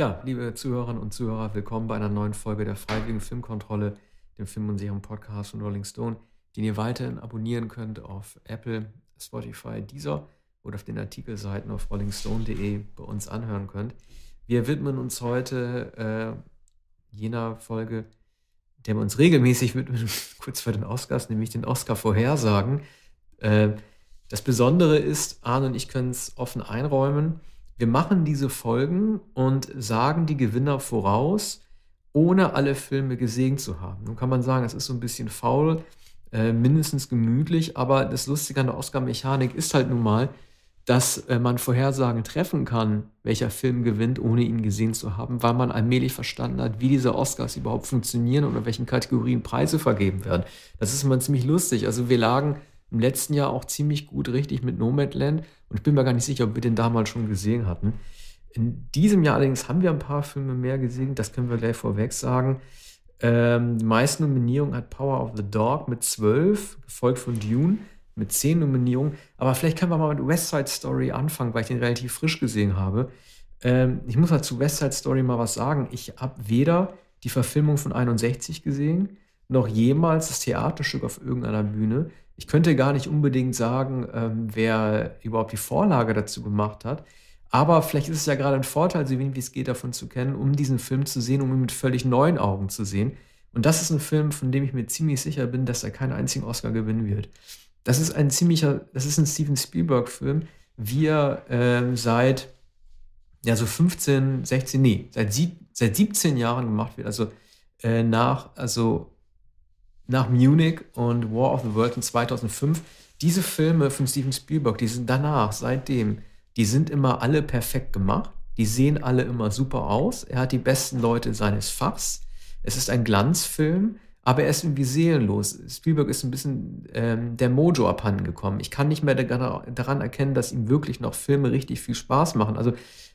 Ja, liebe Zuhörerinnen und Zuhörer, willkommen bei einer neuen Folge der Freiwilligen Filmkontrolle, dem Film- und Serien-Podcast von Rolling Stone, den ihr weiterhin abonnieren könnt auf Apple, Spotify, Deezer oder auf den Artikelseiten auf rollingstone.de bei uns anhören könnt. Wir widmen uns heute äh, jener Folge, der wir uns regelmäßig widmen, kurz vor den Oscars, nämlich den Oscar-Vorhersagen. Äh, das Besondere ist, Arne und ich können es offen einräumen, wir machen diese Folgen und sagen die Gewinner voraus, ohne alle Filme gesehen zu haben. Nun kann man sagen, es ist so ein bisschen faul, äh, mindestens gemütlich, aber das Lustige an der Oscar-Mechanik ist halt nun mal, dass äh, man Vorhersagen treffen kann, welcher Film gewinnt, ohne ihn gesehen zu haben, weil man allmählich verstanden hat, wie diese Oscars überhaupt funktionieren und in welchen Kategorien Preise vergeben werden. Das ist immer ziemlich lustig. Also wir lagen im letzten Jahr auch ziemlich gut richtig mit Nomadland und ich bin mir gar nicht sicher, ob wir den damals schon gesehen hatten. In diesem Jahr allerdings haben wir ein paar Filme mehr gesehen, das können wir gleich vorweg sagen. Ähm, die meisten Nominierungen hat Power of the Dog mit zwölf, gefolgt von Dune mit zehn Nominierungen. Aber vielleicht können wir mal mit West Side Story anfangen, weil ich den relativ frisch gesehen habe. Ähm, ich muss mal zu West Side Story mal was sagen. Ich habe weder die Verfilmung von 61 gesehen, noch jemals das Theaterstück auf irgendeiner Bühne. Ich könnte gar nicht unbedingt sagen, ähm, wer überhaupt die Vorlage dazu gemacht hat. Aber vielleicht ist es ja gerade ein Vorteil, so wenig wie es geht, davon zu kennen, um diesen Film zu sehen, um ihn mit völlig neuen Augen zu sehen. Und das ist ein Film, von dem ich mir ziemlich sicher bin, dass er keinen einzigen Oscar gewinnen wird. Das ist ein ziemlicher, das ist ein Steven Spielberg-Film, wie er äh, seit ja so 15, 16, nee, seit, sieb, seit 17 Jahren gemacht wird. Also äh, nach, also nach Munich und War of the World in 2005. Diese Filme von Steven Spielberg, die sind danach, seitdem, die sind immer alle perfekt gemacht. Die sehen alle immer super aus. Er hat die besten Leute seines Fachs. Es ist ein Glanzfilm, aber er ist irgendwie seelenlos. Spielberg ist ein bisschen ähm, der Mojo abhanden gekommen. Ich kann nicht mehr daran erkennen, dass ihm wirklich noch Filme richtig viel Spaß machen. Also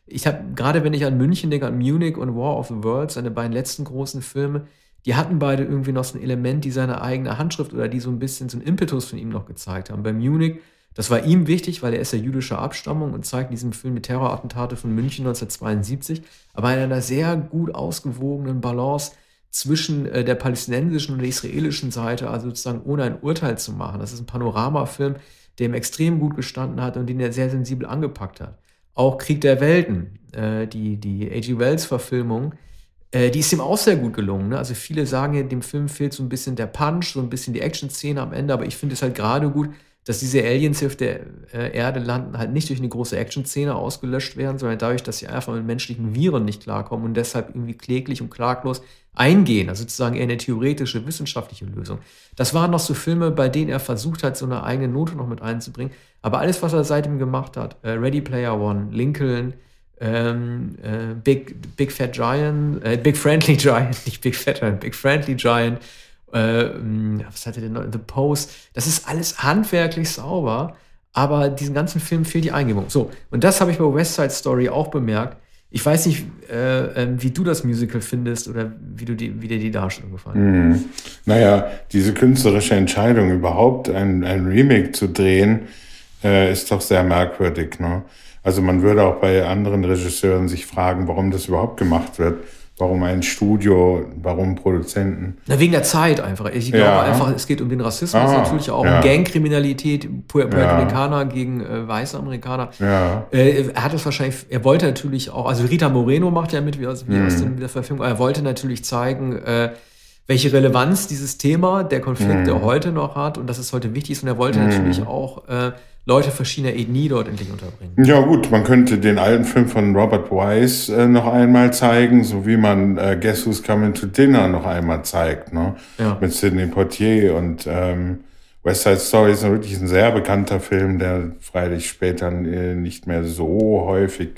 ich habe, gerade wenn ich an München denke, an Munich und War of the Worlds, seine beiden letzten großen Filme, die hatten beide irgendwie noch so ein Element, die seine eigene Handschrift oder die so ein bisschen so ein Impetus von ihm noch gezeigt haben. Bei Munich, das war ihm wichtig, weil er ist ja jüdischer Abstammung und zeigt in diesem Film die Terrorattentate von München 1972, aber in einer sehr gut ausgewogenen Balance zwischen äh, der palästinensischen und der israelischen Seite, also sozusagen ohne ein Urteil zu machen. Das ist ein Panoramafilm, der ihm extrem gut gestanden hat und den er sehr sensibel angepackt hat. Auch Krieg der Welten, äh, die, die A.G. Wells-Verfilmung, äh, die ist ihm auch sehr gut gelungen. Ne? Also viele sagen, dem Film fehlt so ein bisschen der Punch, so ein bisschen die Action-Szene am Ende, aber ich finde es halt gerade gut, dass diese Aliens hier auf der äh, Erde landen, halt nicht durch eine große Action-Szene ausgelöscht werden, sondern dadurch, dass sie einfach mit menschlichen Viren nicht klarkommen und deshalb irgendwie kläglich und klaglos eingehen. Also sozusagen eher eine theoretische, wissenschaftliche Lösung. Das waren noch so Filme, bei denen er versucht hat, so eine eigene Note noch mit einzubringen. Aber alles, was er seitdem gemacht hat, äh, Ready Player One, Lincoln, ähm, äh, Big, Big Fat Giant, äh, Big Friendly Giant, nicht Big Fat Giant, Big Friendly Giant, äh, was hatte denn noch? The Post, das ist alles handwerklich sauber, aber diesen ganzen Film fehlt die Eingebung. So, und das habe ich bei West Side Story auch bemerkt. Ich weiß nicht, äh, ähm, wie du das Musical findest oder wie, du die, wie dir die Darstellung gefallen hat. Mm. Naja, diese künstlerische Entscheidung, überhaupt ein, ein Remake zu drehen, äh, ist doch sehr merkwürdig. Ne? Also man würde auch bei anderen Regisseuren sich fragen, warum das überhaupt gemacht wird. Warum ein Studio, warum Produzenten? Na, wegen der Zeit einfach. Ich glaube ja. einfach, es geht um den Rassismus, ah, natürlich auch ja. um Gangkriminalität, Puerto ja. Ricaner gegen äh, weiße Amerikaner. Ja. Äh, er hat es wahrscheinlich, er wollte natürlich auch, also Rita Moreno macht ja mit, wie aus, wie mhm. aus der Verfilmung, er wollte natürlich zeigen, äh, welche Relevanz dieses Thema, der Konflikt, mhm. heute noch hat und dass es heute wichtig ist. Und er wollte mhm. natürlich auch äh, Leute verschiedener Ethnie dort endlich unterbringen. Ja gut, man könnte den alten Film von Robert Wise äh, noch einmal zeigen, so wie man äh, Guess Who's Coming to Dinner noch einmal zeigt, ne? Ja. Mit Sidney Poitier und ähm, West Side Story ist wirklich ein sehr bekannter Film, der freilich später äh, nicht mehr so häufig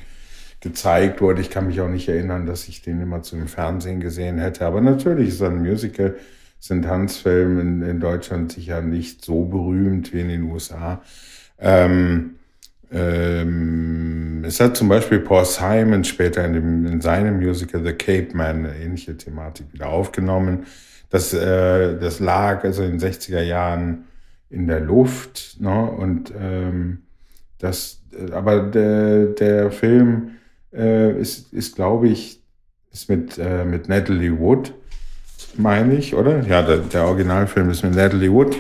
gezeigt wurde. Ich kann mich auch nicht erinnern, dass ich den immer zum Fernsehen gesehen hätte. Aber natürlich ist ein Musical, sind Tanzfilme in, in Deutschland sicher nicht so berühmt wie in den USA. Ähm, ähm, es hat zum Beispiel Paul Simon später in, dem, in seinem Musical The Cape Man eine ähnliche Thematik wieder aufgenommen. Das, äh, das lag also in den 60er Jahren in der Luft. Ne? Und ähm, das, aber der, der Film äh, ist, ist glaube ich, ist mit, äh, mit Natalie Wood, meine ich, oder? Ja, der, der Originalfilm ist mit Natalie Wood.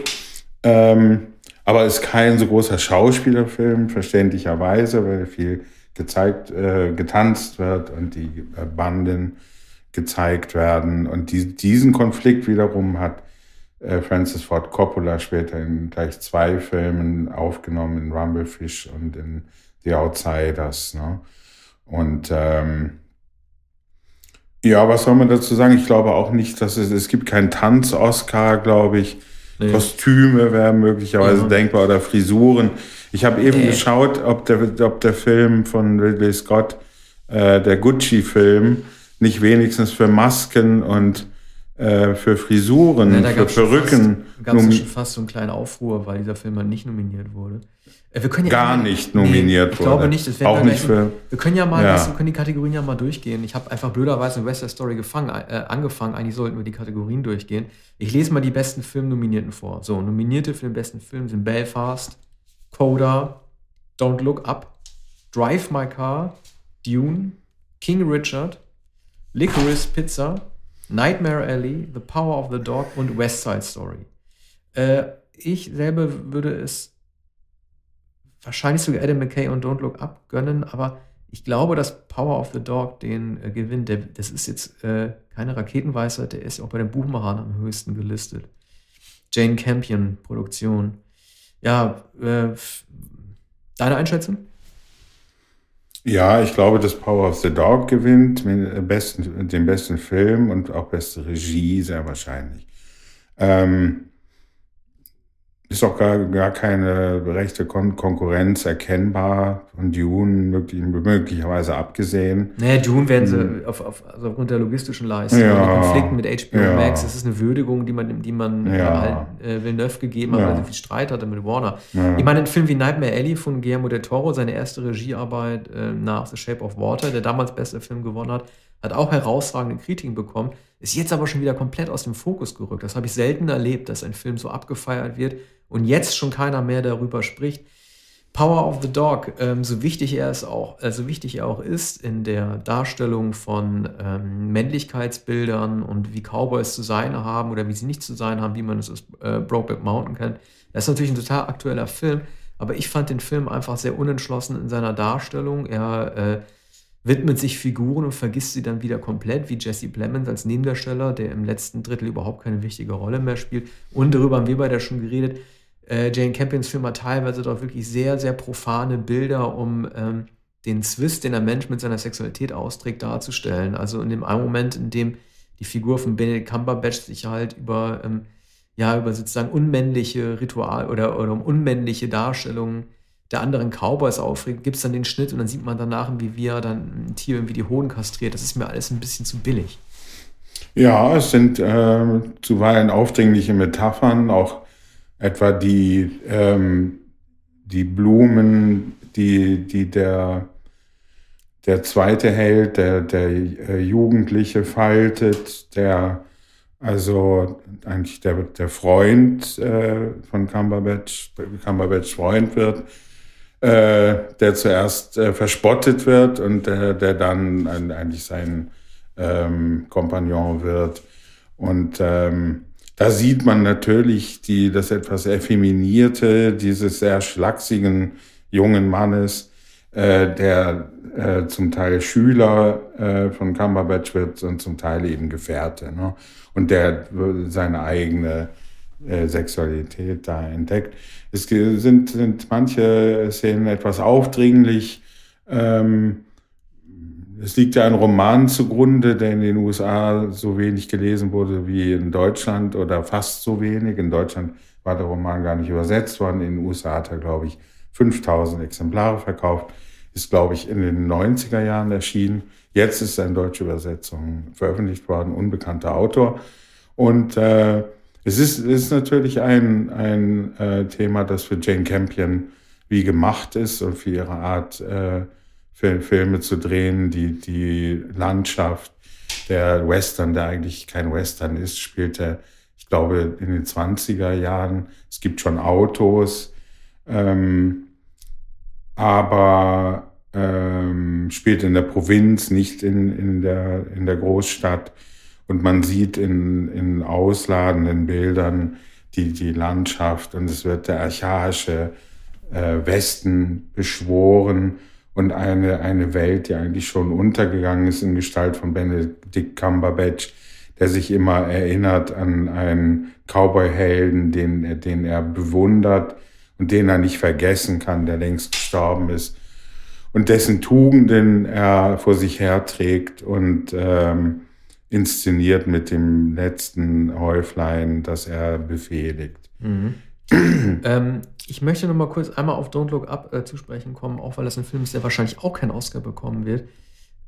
Ähm, aber ist kein so großer Schauspielerfilm, verständlicherweise, weil viel gezeigt, äh, getanzt wird und die äh, Banden gezeigt werden. Und die, diesen Konflikt wiederum hat äh, Francis Ford Coppola später in gleich zwei Filmen aufgenommen, in Rumblefish und in The Outsiders. Ne? Und ähm, ja, was soll man dazu sagen? Ich glaube auch nicht, dass es, es gibt keinen Tanz-Oscar, glaube ich. Nee. Kostüme wären möglicherweise ja. denkbar oder Frisuren. Ich habe eben nee. geschaut, ob der, ob der Film von Ridley Scott, äh, der Gucci-Film, nicht wenigstens für Masken und äh, für Frisuren, ja, für Perücken. Da gab es schon fast so einen kleinen Aufruhr, weil dieser Film mal nicht nominiert wurde. Wir können ja Gar nicht nominiert nee, ich wurde. Ich glaube nicht. Das Auch nicht für, wir können ja mal, ja. wir können die Kategorien ja mal durchgehen. Ich habe einfach blöderweise in West Side Story gefangen, äh, angefangen. Eigentlich sollten wir die Kategorien durchgehen. Ich lese mal die besten Filmnominierten vor. So, nominierte für den besten Film sind Belfast, Coda, Don't Look Up, Drive My Car, Dune, King Richard, Licorice Pizza, Nightmare Alley, The Power of the Dog und West Side Story. Äh, ich selber würde es wahrscheinlich sogar Adam McKay und Don't Look Up gönnen, aber ich glaube, dass Power of the Dog den äh, gewinnt. Der, das ist jetzt äh, keine Raketenweisheit, der ist auch bei den Buchmachern am höchsten gelistet. Jane Campion Produktion. Ja, äh, deine Einschätzung? Ja, ich glaube, dass Power of the Dog gewinnt, mit besten, den besten Film und auch beste Regie, sehr wahrscheinlich. Ähm, ist auch gar, gar keine rechte Kon Konkurrenz erkennbar von Dune möglich, möglicherweise abgesehen. Naja, Dune werden sie hm. auf, auf, also aufgrund der logistischen Leistung, ja, Konflikten mit HBO ja. Max, das ist eine Würdigung, die man, die man ja. äh, Villeneuve gegeben hat, ja. weil er viel Streit hatte mit Warner. Ja. Ich meine, ein Film wie Nightmare Alley von Guillermo del Toro, seine erste Regiearbeit äh, nach The Shape of Water, der damals beste Film gewonnen hat, hat auch herausragende Kritiken bekommen, ist jetzt aber schon wieder komplett aus dem Fokus gerückt. Das habe ich selten erlebt, dass ein Film so abgefeiert wird und jetzt schon keiner mehr darüber spricht. Power of the Dog, ähm, so wichtig er es auch, äh, so wichtig er auch ist in der Darstellung von ähm, Männlichkeitsbildern und wie Cowboys zu sein haben oder wie sie nicht zu sein haben, wie man es aus äh, Brokeback Mountain kennt. Das ist natürlich ein total aktueller Film, aber ich fand den Film einfach sehr unentschlossen in seiner Darstellung. Er äh, widmet sich Figuren und vergisst sie dann wieder komplett, wie Jesse Plemons als Nebendarsteller, der im letzten Drittel überhaupt keine wichtige Rolle mehr spielt. Und darüber haben wir beide schon geredet. Äh, Jane Campions Film hat teilweise doch wirklich sehr, sehr profane Bilder, um ähm, den Zwist, den ein Mensch mit seiner Sexualität austrägt, darzustellen. Also in dem einen Moment, in dem die Figur von Benedict Cumberbatch sich halt über, ähm, ja, über sozusagen unmännliche Ritual oder, oder um unmännliche Darstellungen der anderen Cowboys aufregt, gibt es dann den Schnitt und dann sieht man danach, wie wir dann ein Tier irgendwie die Hoden kastriert. Das ist mir alles ein bisschen zu billig. Ja, es sind äh, zuweilen aufdringliche Metaphern, auch etwa die, ähm, die Blumen, die, die der, der zweite Held, der, der äh, Jugendliche faltet, der also eigentlich der, der Freund äh, von Cumberbatch, Cumberbatch Freund wird, äh, der zuerst äh, verspottet wird und der, der dann eigentlich sein ähm, Kompagnon wird. Und ähm, da sieht man natürlich die, das etwas effeminierte, dieses sehr schlachsigen jungen Mannes, äh, der äh, zum Teil Schüler äh, von Cumberbatch wird und zum Teil eben Gefährte. Ne? Und der seine eigene äh, Sexualität da entdeckt. Es sind, sind manche Szenen etwas aufdringlich. Ähm, es liegt ja ein Roman zugrunde, der in den USA so wenig gelesen wurde wie in Deutschland oder fast so wenig. In Deutschland war der Roman gar nicht übersetzt worden. In den USA hat er, glaube ich, 5000 Exemplare verkauft. Ist, glaube ich, in den 90er Jahren erschienen. Jetzt ist in deutscher Übersetzung veröffentlicht worden, unbekannter Autor. Und äh, es ist, ist natürlich ein, ein äh, Thema, das für Jane Campion wie gemacht ist und für ihre Art, äh, Filme zu drehen. Die, die Landschaft, der Western, der eigentlich kein Western ist, spielt er, ich glaube, in den 20er Jahren. Es gibt schon Autos, ähm, aber ähm, spielt in der Provinz, nicht in, in, der, in der Großstadt. Und man sieht in, in ausladenden Bildern die, die Landschaft und es wird der archaische äh, Westen beschworen und eine, eine Welt, die eigentlich schon untergegangen ist in Gestalt von Benedict Cumberbatch, der sich immer erinnert an einen Cowboy-Helden, den, den er bewundert und den er nicht vergessen kann, der längst gestorben ist und dessen Tugenden er vor sich herträgt und ähm, inszeniert mit dem letzten Häuflein, das er befehligt. Mhm. ähm, ich möchte noch mal kurz einmal auf Don't Look Up äh, zu sprechen kommen, auch weil das ein Film ist, der wahrscheinlich auch keinen Oscar bekommen wird.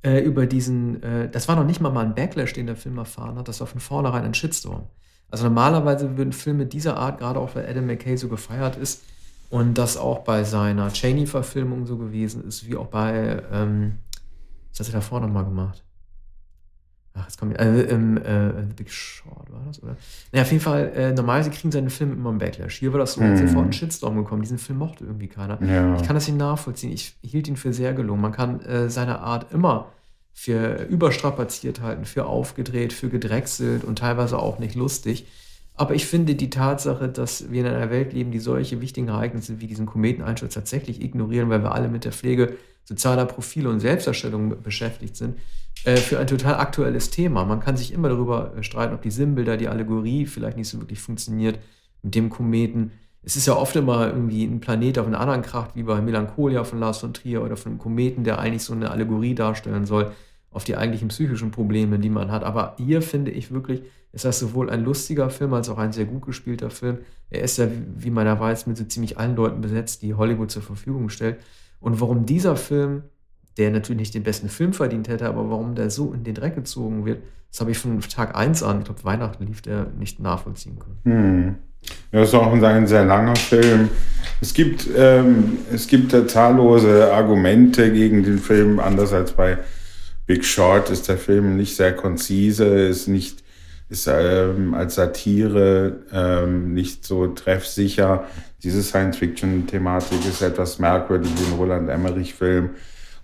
Äh, über diesen, äh, das war noch nicht mal mal ein Backlash, den der Film erfahren hat, das war von vornherein ein Shitstorm. Also normalerweise würden Filme dieser Art, gerade auch weil Adam McKay so gefeiert ist und das auch bei seiner Cheney-Verfilmung so gewesen ist, wie auch bei, ähm, was hat er davor nochmal gemacht? Ach, jetzt kommt äh, ähm, äh, The Big Short war das, oder? Naja, auf jeden Fall, äh, normalerweise kriegen seine Filme immer einen Backlash. Hier war das so, mm. sofort ein Shitstorm gekommen. Diesen Film mochte irgendwie keiner. Ja. Ich kann das nicht nachvollziehen. Ich hielt ihn für sehr gelungen. Man kann äh, seine Art immer für überstrapaziert halten, für aufgedreht, für gedrechselt und teilweise auch nicht lustig. Aber ich finde die Tatsache, dass wir in einer Welt leben, die solche wichtigen Ereignisse wie diesen Kometeneinsturz tatsächlich ignorieren, weil wir alle mit der Pflege sozialer Profile und Selbsterstellung beschäftigt sind, äh, für ein total aktuelles Thema. Man kann sich immer darüber äh, streiten, ob die Sinnbilder, die Allegorie vielleicht nicht so wirklich funktioniert mit dem Kometen. Es ist ja oft immer irgendwie ein Planet auf einen anderen Kraft, wie bei Melancholia von Lars von Trier oder von einem Kometen, der eigentlich so eine Allegorie darstellen soll auf die eigentlichen psychischen Probleme, die man hat. Aber hier finde ich wirklich, ist das sowohl ein lustiger Film als auch ein sehr gut gespielter Film. Er ist ja, wie man ja weiß, mit so ziemlich allen Leuten besetzt, die Hollywood zur Verfügung stellt. Und warum dieser Film, der natürlich nicht den besten Film verdient hätte, aber warum der so in den Dreck gezogen wird, das habe ich von Tag 1 an, ich glaube Weihnachten lief der, nicht nachvollziehen können. Hm. Ja, das ist auch ein sehr langer Film. Es gibt, ähm, es gibt zahllose Argumente gegen den Film, anders als bei Big Short ist der Film nicht sehr konzise, ist nicht ist ähm, als Satire ähm, nicht so treffsicher. Diese Science-Fiction-Thematik ist etwas merkwürdig wie ein Roland Emmerich-Film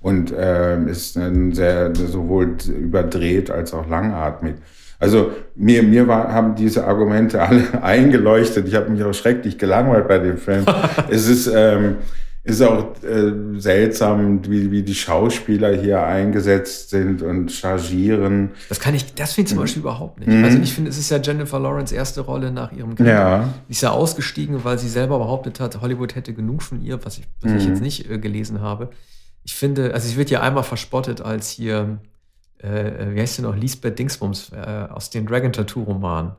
und ähm, ist ein sehr sowohl überdreht als auch langatmig. Also mir, mir war, haben diese Argumente alle eingeleuchtet. Ich habe mich auch schrecklich gelangweilt bei dem Film. es ist ähm, ist auch äh, seltsam, wie, wie die Schauspieler hier eingesetzt sind und chargieren. Das kann ich, das finde ich zum Beispiel überhaupt nicht. Mhm. Also ich finde, es ist ja Jennifer Lawrence erste Rolle nach ihrem Kind. Ja. Die ist ja ausgestiegen, weil sie selber behauptet hat, Hollywood hätte genug von ihr, was ich, was mhm. ich jetzt nicht äh, gelesen habe. Ich finde, also sie wird ja einmal verspottet als hier, äh, wie heißt sie noch, Lisbeth Dingsbums äh, aus den Dragon Tattoo Romanen.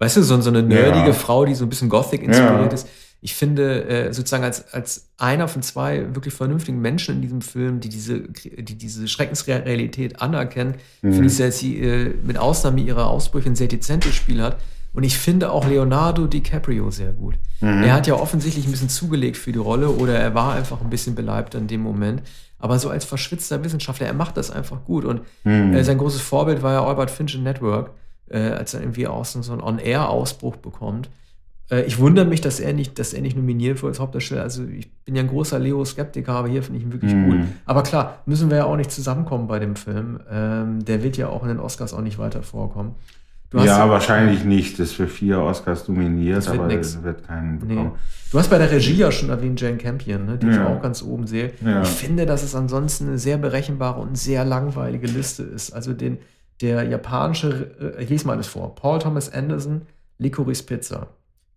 Weißt du, so, so eine nerdige ja. Frau, die so ein bisschen Gothic inspiriert ja. ist ich finde, äh, sozusagen als, als einer von zwei wirklich vernünftigen Menschen in diesem Film, die diese, die diese Schreckensrealität anerkennen, mhm. finde ich, dass sie äh, mit Ausnahme ihrer Ausbrüche ein sehr dezentes Spiel hat. Und ich finde auch Leonardo DiCaprio sehr gut. Mhm. Er hat ja offensichtlich ein bisschen zugelegt für die Rolle oder er war einfach ein bisschen beleibt in dem Moment. Aber so als verschwitzter Wissenschaftler, er macht das einfach gut. Und mhm. äh, sein großes Vorbild war ja Albert Finch in Network, äh, als er irgendwie aus so einen On-Air-Ausbruch bekommt. Äh, ich wundere mich, dass er nicht, dass er nicht nominiert wurde als Hauptdarsteller. Also ich bin ja ein großer Leo-Skeptiker, aber hier finde ich ihn wirklich mm. gut. Aber klar, müssen wir ja auch nicht zusammenkommen bei dem Film. Ähm, der wird ja auch in den Oscars auch nicht weiter vorkommen. ja, ja wahrscheinlich nicht. Das für vier Oscars nominiert, das aber es wird keinen bekommen. Nee. Du hast bei der Regie ja schon erwähnt Jane Campion, ne, die ja. ich auch ganz oben sehe. Ja. Ich finde, dass es ansonsten eine sehr berechenbare und sehr langweilige Liste ist. Also den, der japanische, äh, ich lese mal alles vor. Paul Thomas Anderson, Licorice Pizza.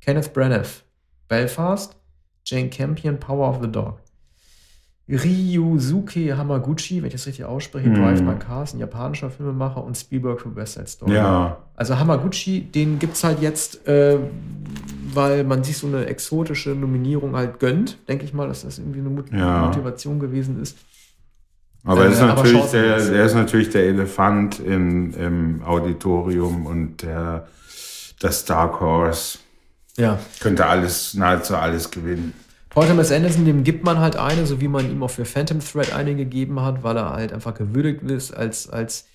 Kenneth Branagh, Belfast, Jane Campion, Power of the Dog. Ryusuke Hamaguchi, wenn ich das richtig ausspreche, mm. Drive My Cars, ein japanischer Filmemacher und Spielberg für West Side Story. Ja. Also Hamaguchi, den gibt es halt jetzt, äh, weil man sich so eine exotische Nominierung halt gönnt, denke ich mal, dass das irgendwie eine Mot ja. Motivation gewesen ist. Aber, äh, ist natürlich der, er ist natürlich der Elefant im, im Auditorium und der, das Dark Horse. Ja. Könnte alles, nahezu alles gewinnen. Paul Thomas Anderson, dem gibt man halt eine, so wie man ihm auch für Phantom Thread eine gegeben hat, weil er halt einfach gewürdigt ist als, als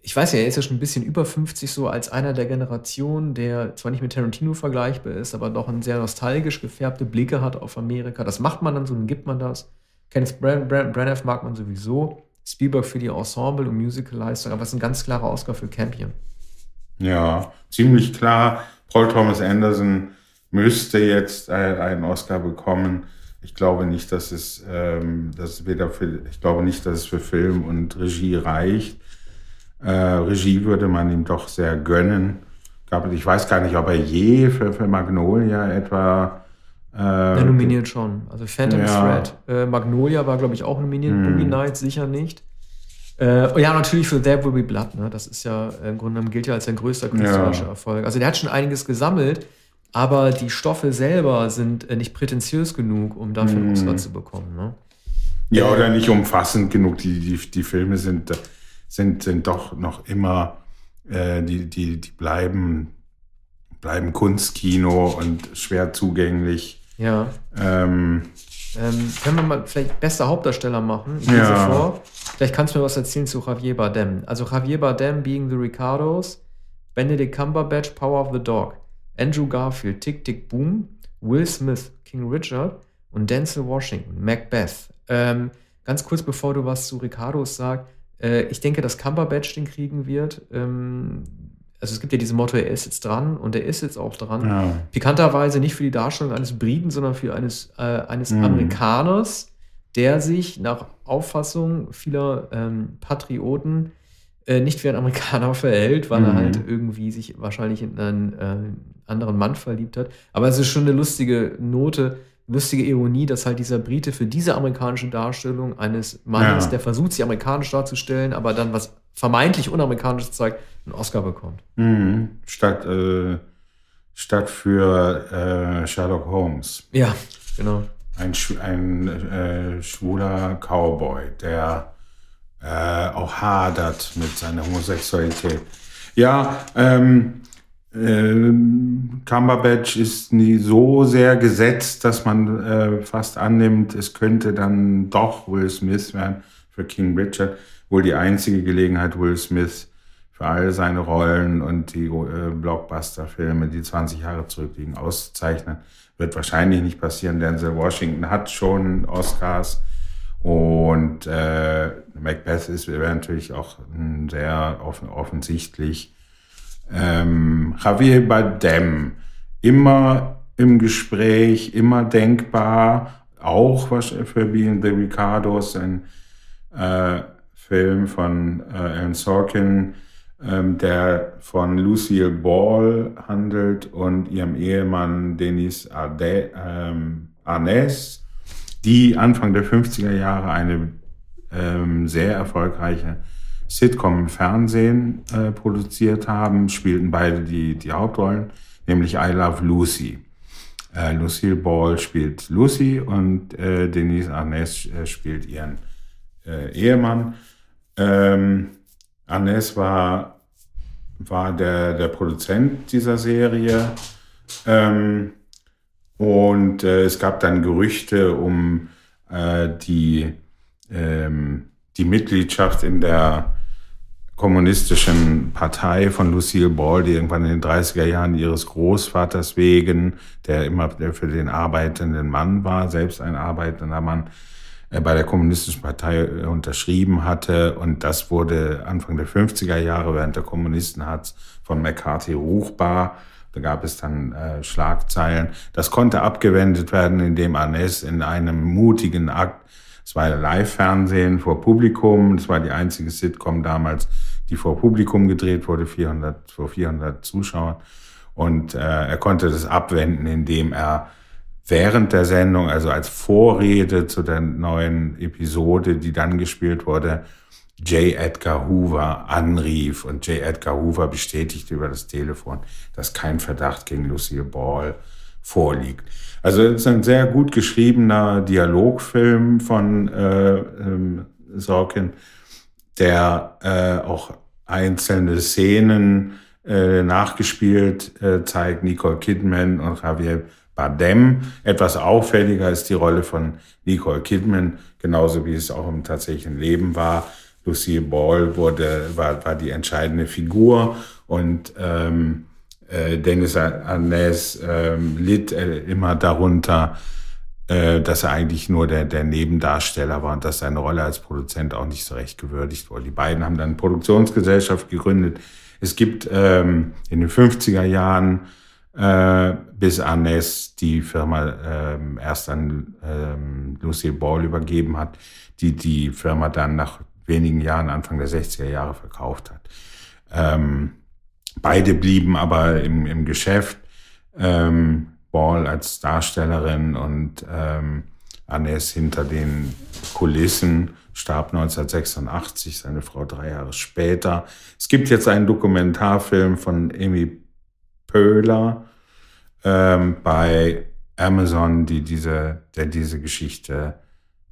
ich weiß ja, er ist ja schon ein bisschen über 50, so als einer der Generationen, der zwar nicht mit Tarantino vergleichbar ist, aber doch ein sehr nostalgisch gefärbte Blicke hat auf Amerika. Das macht man dann so, dann gibt man das. Kenneth Branagh mag man sowieso. Spielberg für die Ensemble- und Musical-Leistung, aber es ist ein ganz klarer Oscar für Campion. Ja, ziemlich klar. Paul Thomas Anderson müsste jetzt einen Oscar bekommen. Ich glaube nicht, dass es, ähm, dass weder für, ich glaube nicht, dass es für Film und Regie reicht. Äh, Regie würde man ihm doch sehr gönnen. Ich weiß gar nicht, ob er je für, für Magnolia etwa. Äh, nominiert schon. Also Phantom ja. Thread. Äh, Magnolia war, glaube ich, auch nominiert. Hm. Boogie Nights sicher nicht. Äh, ja, natürlich für There Will Be Blood. Ne? Das ist ja im Grunde genommen gilt ja als sein größter künstlerischer ja. Erfolg. Also der hat schon einiges gesammelt, aber die Stoffe selber sind äh, nicht prätentiös genug, um dafür einen Oscar hm. zu bekommen. Ne? Ja, oder nicht umfassend genug. Die, die, die Filme sind, sind, sind doch noch immer, äh, die, die, die bleiben, bleiben Kunstkino und schwer zugänglich. Ja. Ähm, ähm, können wir mal vielleicht bester Hauptdarsteller machen? Ich ja. vor. Vielleicht kannst du mir was erzählen zu Javier Bardem. Also Javier Bardem, Being the Ricardos, Benedict Cumberbatch, Power of the Dog, Andrew Garfield, Tick Tick Boom, Will Smith, King Richard und Denzel Washington, Macbeth. Ähm, ganz kurz bevor du was zu Ricardos sagst, äh, ich denke, dass Cumberbatch den kriegen wird. Ähm, also es gibt ja dieses Motto, er ist jetzt dran und er ist jetzt auch dran. Ja. Pikanterweise nicht für die Darstellung eines Briten, sondern für eines, äh, eines mhm. Amerikaners, der sich nach Auffassung vieler ähm, Patrioten äh, nicht wie ein Amerikaner verhält, weil mhm. er halt irgendwie sich wahrscheinlich in einen äh, anderen Mann verliebt hat. Aber es ist schon eine lustige Note, lustige Ironie, dass halt dieser Brite für diese amerikanische Darstellung eines Mannes, ja. der versucht, sich amerikanisch darzustellen, aber dann was vermeintlich unamerikanisches zeigt, einen Oscar bekommt. Mhm. Statt, äh, statt für äh, Sherlock Holmes. Ja, genau. Ein, ein äh, schwuler Cowboy, der äh, auch hadert mit seiner Homosexualität. Ja, ähm, äh, Cumberbatch ist nie so sehr gesetzt, dass man äh, fast annimmt, es könnte dann doch Will Smith werden für King Richard. Wohl die einzige Gelegenheit, Will Smith für all seine Rollen und die äh, Blockbuster-Filme, die 20 Jahre zurückliegen, auszuzeichnen. Wird wahrscheinlich nicht passieren. Denzel Washington hat schon Oscars und äh, Macbeth ist natürlich auch sehr offen, offensichtlich ähm, Javier Bardem, immer im Gespräch, immer denkbar, auch was für Being the Ricardos, ein äh, Film von äh, Alan Sorkin, ähm, der von Lucille Ball handelt und ihrem Ehemann Denis Arde, ähm, Arnaz, die Anfang der 50er Jahre eine ähm, sehr erfolgreiche Sitcom im Fernsehen äh, produziert haben, spielten beide die, die Hauptrollen, nämlich I Love Lucy. Äh, Lucille Ball spielt Lucy und äh, Denise Arnaz äh, spielt ihren äh, Ehemann. Ähm, Arnaz war, war der, der Produzent dieser Serie. Ähm, und äh, es gab dann Gerüchte um die, ähm, die Mitgliedschaft in der kommunistischen Partei von Lucille Ball, die irgendwann in den 30er Jahren ihres Großvaters wegen, der immer für den arbeitenden Mann war, selbst ein arbeitender Mann, äh, bei der kommunistischen Partei äh, unterschrieben hatte. Und das wurde Anfang der 50er Jahre während der Kommunistenharz von McCarthy ruchbar. Da gab es dann äh, Schlagzeilen. Das konnte abgewendet werden, indem Arnes in einem mutigen Akt es war Live-Fernsehen vor Publikum. Es war die einzige Sitcom damals, die vor Publikum gedreht wurde, 400, vor 400 Zuschauern. Und äh, er konnte das abwenden, indem er während der Sendung, also als Vorrede zu der neuen Episode, die dann gespielt wurde, J. Edgar Hoover anrief und J. Edgar Hoover bestätigte über das Telefon, dass kein Verdacht gegen Lucille Ball vorliegt. Also es ist ein sehr gut geschriebener Dialogfilm von äh, ähm, Sorkin, der äh, auch einzelne Szenen äh, nachgespielt äh, zeigt. Nicole Kidman und Javier Bardem. Etwas auffälliger ist die Rolle von Nicole Kidman, genauso wie es auch im tatsächlichen Leben war. Lucille Ball wurde, war, war die entscheidende Figur und ähm, äh, Dennis Arnaz ähm, litt äh, immer darunter, äh, dass er eigentlich nur der, der Nebendarsteller war und dass seine Rolle als Produzent auch nicht so recht gewürdigt wurde. Die beiden haben dann eine Produktionsgesellschaft gegründet. Es gibt ähm, in den 50er Jahren äh, bis Arnes die Firma ähm, erst an ähm, Lucille Ball übergeben hat, die die Firma dann nach wenigen Jahren, Anfang der 60er Jahre, verkauft hat. Ähm, beide blieben aber im, im Geschäft. Ähm, Ball als Darstellerin und ähm, Annes hinter den Kulissen, starb 1986, seine Frau drei Jahre später. Es gibt jetzt einen Dokumentarfilm von Amy Pöhler ähm, bei Amazon, die diese, der diese Geschichte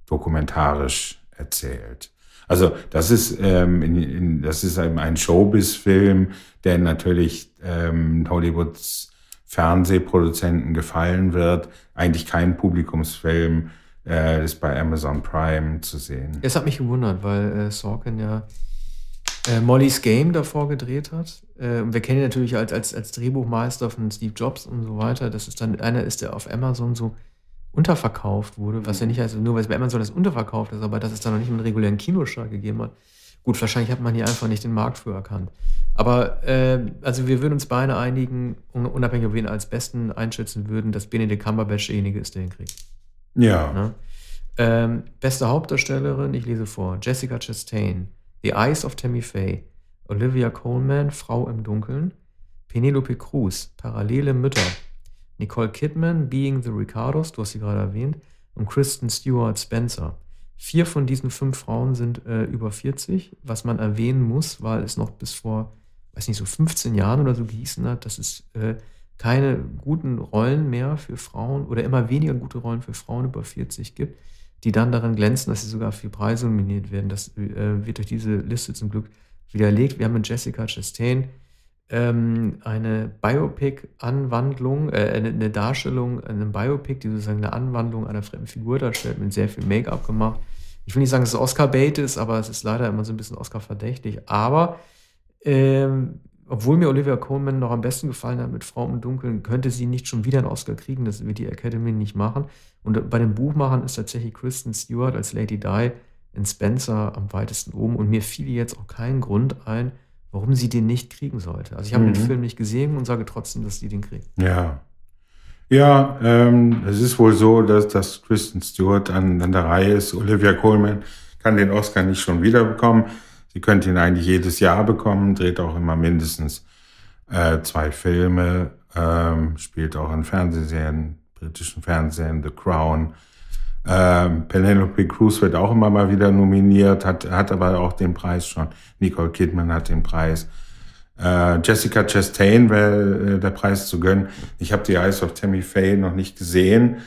dokumentarisch erzählt. Also das ist, ähm, in, in, das ist ein Showbiz-Film, der natürlich ähm, Hollywoods Fernsehproduzenten gefallen wird. Eigentlich kein Publikumsfilm, äh, ist bei Amazon Prime zu sehen. Es hat mich gewundert, weil äh, Sorkin ja äh, Molly's Game davor gedreht hat. Äh, wir kennen ihn natürlich als, als, als Drehbuchmeister von Steve Jobs und so weiter. Das ist dann einer ist, der auf Amazon so unterverkauft wurde, was ja nicht heißt, nur weil es bei Amazon das unterverkauft ist, aber dass es da noch nicht einen regulären Kinostart gegeben hat. Gut, wahrscheinlich hat man hier einfach nicht den Markt für erkannt. Aber äh, also wir würden uns beide einigen, unabhängig, ob wir ihn als Besten einschätzen würden, dass Benedict Cumberbatch derjenige ist, der ihn kriegt. Ja. Ne? Ähm, beste Hauptdarstellerin, ich lese vor, Jessica Chastain, The Eyes of Tammy Faye, Olivia Coleman, Frau im Dunkeln, Penelope Cruz, Parallele Mütter, Nicole Kidman, Being the Ricardos, du hast sie gerade erwähnt, und Kristen Stewart Spencer. Vier von diesen fünf Frauen sind äh, über 40, was man erwähnen muss, weil es noch bis vor, weiß nicht, so 15 Jahren oder so gehießen hat, dass es äh, keine guten Rollen mehr für Frauen oder immer weniger gute Rollen für Frauen über 40 gibt, die dann darin glänzen, dass sie sogar für Preise nominiert werden. Das äh, wird durch diese Liste zum Glück widerlegt. Wir haben mit Jessica Chastain ähm, eine Biopic-Anwandlung, äh, eine, eine, Darstellung, eine Biopic, die sozusagen eine Anwandlung einer fremden Figur darstellt, mit sehr viel Make-up gemacht. Ich will nicht sagen, dass es Oscar-Bait ist, aber es ist leider immer so ein bisschen Oscar-verdächtig. Aber ähm, obwohl mir Olivia Coleman noch am besten gefallen hat mit Frau im Dunkeln, könnte sie nicht schon wieder einen Oscar kriegen. Das wird die Academy nicht machen. Und bei den Buchmachern ist tatsächlich Kristen Stewart als Lady Di in Spencer am weitesten oben. Und mir fiel jetzt auch kein Grund ein, warum sie den nicht kriegen sollte. Also ich habe mhm. den Film nicht gesehen und sage trotzdem, dass sie den kriegt. Ja. Ja, ähm, es ist wohl so, dass, dass Kristen Stewart an, an der Reihe ist. Olivia Coleman kann den Oscar nicht schon wieder bekommen. Sie könnte ihn eigentlich jedes Jahr bekommen, dreht auch immer mindestens äh, zwei Filme, ähm, spielt auch in Fernsehserien, britischen Fernsehen, The Crown. Ähm, Penelope Cruz wird auch immer mal wieder nominiert, hat, hat aber auch den Preis schon. Nicole Kidman hat den Preis. Äh, Jessica Chastain wäre äh, der Preis zu gönnen. Ich habe die Eyes of Tammy Faye noch nicht gesehen,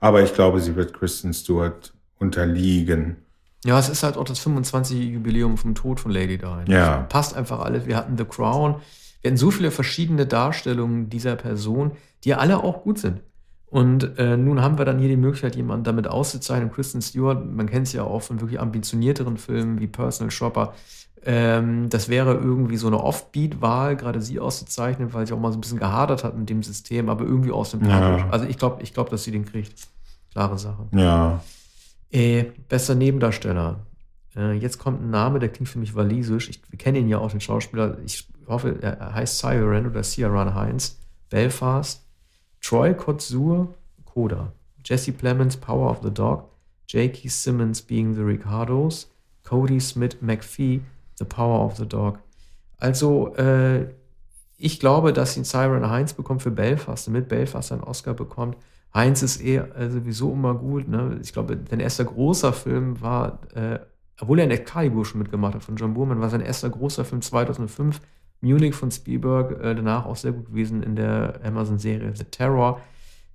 aber ich glaube, sie wird Kristen Stewart unterliegen. Ja, es ist halt auch das 25. Jubiläum vom Tod von Lady Di. Ja. passt einfach alles. Wir hatten The Crown. Wir hatten so viele verschiedene Darstellungen dieser Person, die ja alle auch gut sind. Und äh, nun haben wir dann hier die Möglichkeit, jemanden damit auszuzeichnen. Kristen Stewart, man kennt sie ja auch von wirklich ambitionierteren Filmen wie Personal Shopper. Ähm, das wäre irgendwie so eine Offbeat-Wahl, gerade sie auszuzeichnen, weil sie auch mal so ein bisschen gehadert hat mit dem System, aber irgendwie auch sympathisch. Ja. Also ich glaube, ich glaub, dass sie den kriegt. Klare Sache. Ja. Äh, bester Nebendarsteller. Äh, jetzt kommt ein Name, der klingt für mich walisisch. Ich, wir kennen ihn ja auch, den Schauspieler. Ich hoffe, er heißt Siren oder Ciaran Heinz. Belfast. Troy Kotsur, Coda. Jesse Plemons, Power of the Dog. J.K. Simmons, Being the Ricardos. Cody Smith McPhee, The Power of the Dog. Also, äh, ich glaube, dass ihn Siren Heinz bekommt für Belfast, damit Belfast einen Oscar bekommt. Heinz ist eh äh, sowieso immer gut. Ne? Ich glaube, sein erster großer Film war, äh, obwohl er in Excalibur schon mitgemacht hat von John Boorman, war sein erster großer Film 2005. Munich von Spielberg, äh, danach auch sehr gut gewesen in der Amazon-Serie The Terror.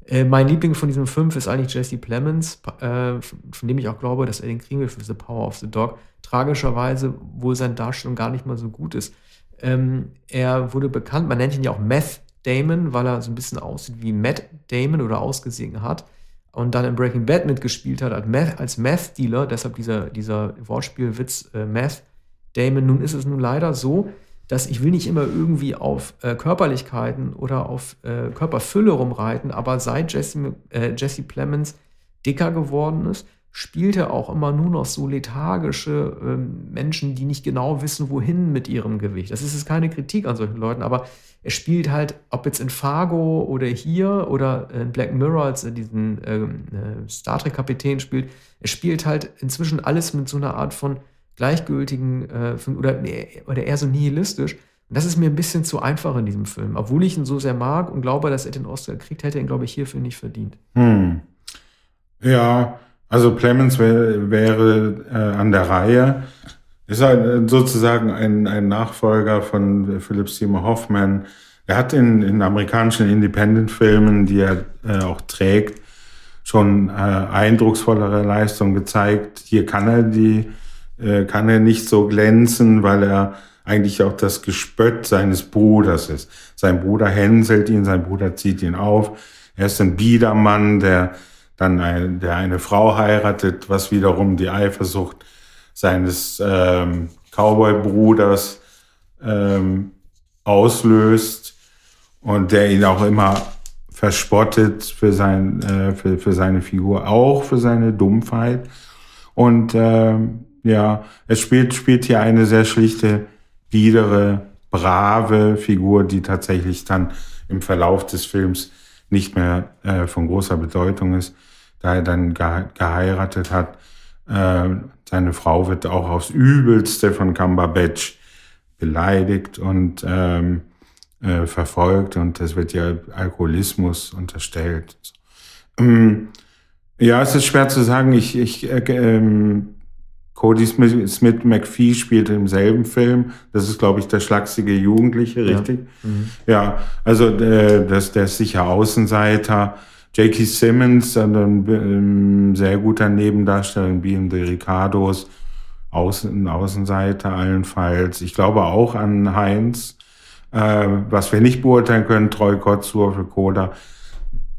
Äh, mein Liebling von diesem Film ist eigentlich Jesse Plemons, äh, von dem ich auch glaube, dass er den kriegen will für The Power of the Dog. Tragischerweise, wo seine Darstellung gar nicht mal so gut ist. Ähm, er wurde bekannt, man nennt ihn ja auch Meth Damon, weil er so ein bisschen aussieht wie Matt Damon oder ausgesehen hat. Und dann in Breaking Bad mitgespielt hat als Meth, als Meth Dealer, deshalb dieser, dieser Wortspielwitz äh, Meth Damon. Nun ist es nun leider so, dass ich will nicht immer irgendwie auf äh, Körperlichkeiten oder auf äh, Körperfülle rumreiten, aber seit Jesse, äh, Jesse Plemons dicker geworden ist, spielt er auch immer nur noch so lethargische ähm, Menschen, die nicht genau wissen, wohin mit ihrem Gewicht. Das ist jetzt keine Kritik an solchen Leuten, aber er spielt halt, ob jetzt in Fargo oder hier oder in Black Mirror, als er diesen ähm, äh, Star Trek-Kapitän spielt, er spielt halt inzwischen alles mit so einer Art von gleichgültigen äh, oder, oder eher so nihilistisch. Und das ist mir ein bisschen zu einfach in diesem Film. Obwohl ich ihn so sehr mag und glaube, dass er den Oscar kriegt, hätte er ihn, glaube ich, hierfür nicht verdient. Hm. Ja, also Clemens wär, wäre äh, an der Reihe. Ist halt sozusagen ein, ein Nachfolger von Philip Seymour Hoffman. Er hat in, in amerikanischen Independent-Filmen, die er äh, auch trägt, schon äh, eindrucksvollere Leistungen gezeigt. Hier kann er die, äh, kann er nicht so glänzen, weil er eigentlich auch das Gespött seines Bruders ist. Sein Bruder hänselt ihn, sein Bruder zieht ihn auf. Er ist ein Biedermann, der dann ein, der eine Frau heiratet, was wiederum die Eifersucht seines ähm, Cowboy-Bruders ähm, auslöst und der ihn auch immer verspottet für, sein, äh, für, für seine Figur, auch für seine Dumpfheit. Und ähm, ja, es spielt, spielt hier eine sehr schlichte biedere, brave Figur, die tatsächlich dann im Verlauf des Films nicht mehr äh, von großer Bedeutung ist, da er dann geheiratet hat. Äh, seine Frau wird auch aufs Übelste von Cumberbatch beleidigt und ähm, äh, verfolgt und es wird ja Alkoholismus unterstellt. Ähm, ja, es ist schwer zu sagen. Ich, ich äh, ähm, Cody Smith, Smith McPhee spielt im selben Film. Das ist, glaube ich, der schlachsige Jugendliche, richtig? Ja, mhm. ja also äh, das, der ist sicher Außenseiter. J.K. Simmons, ein, ein sehr guter Nebendarsteller in Being the Ricardos, Außen, Außenseiter allenfalls. Ich glaube auch an Heinz, äh, was wir nicht beurteilen können, Troy Kotzur für Coda.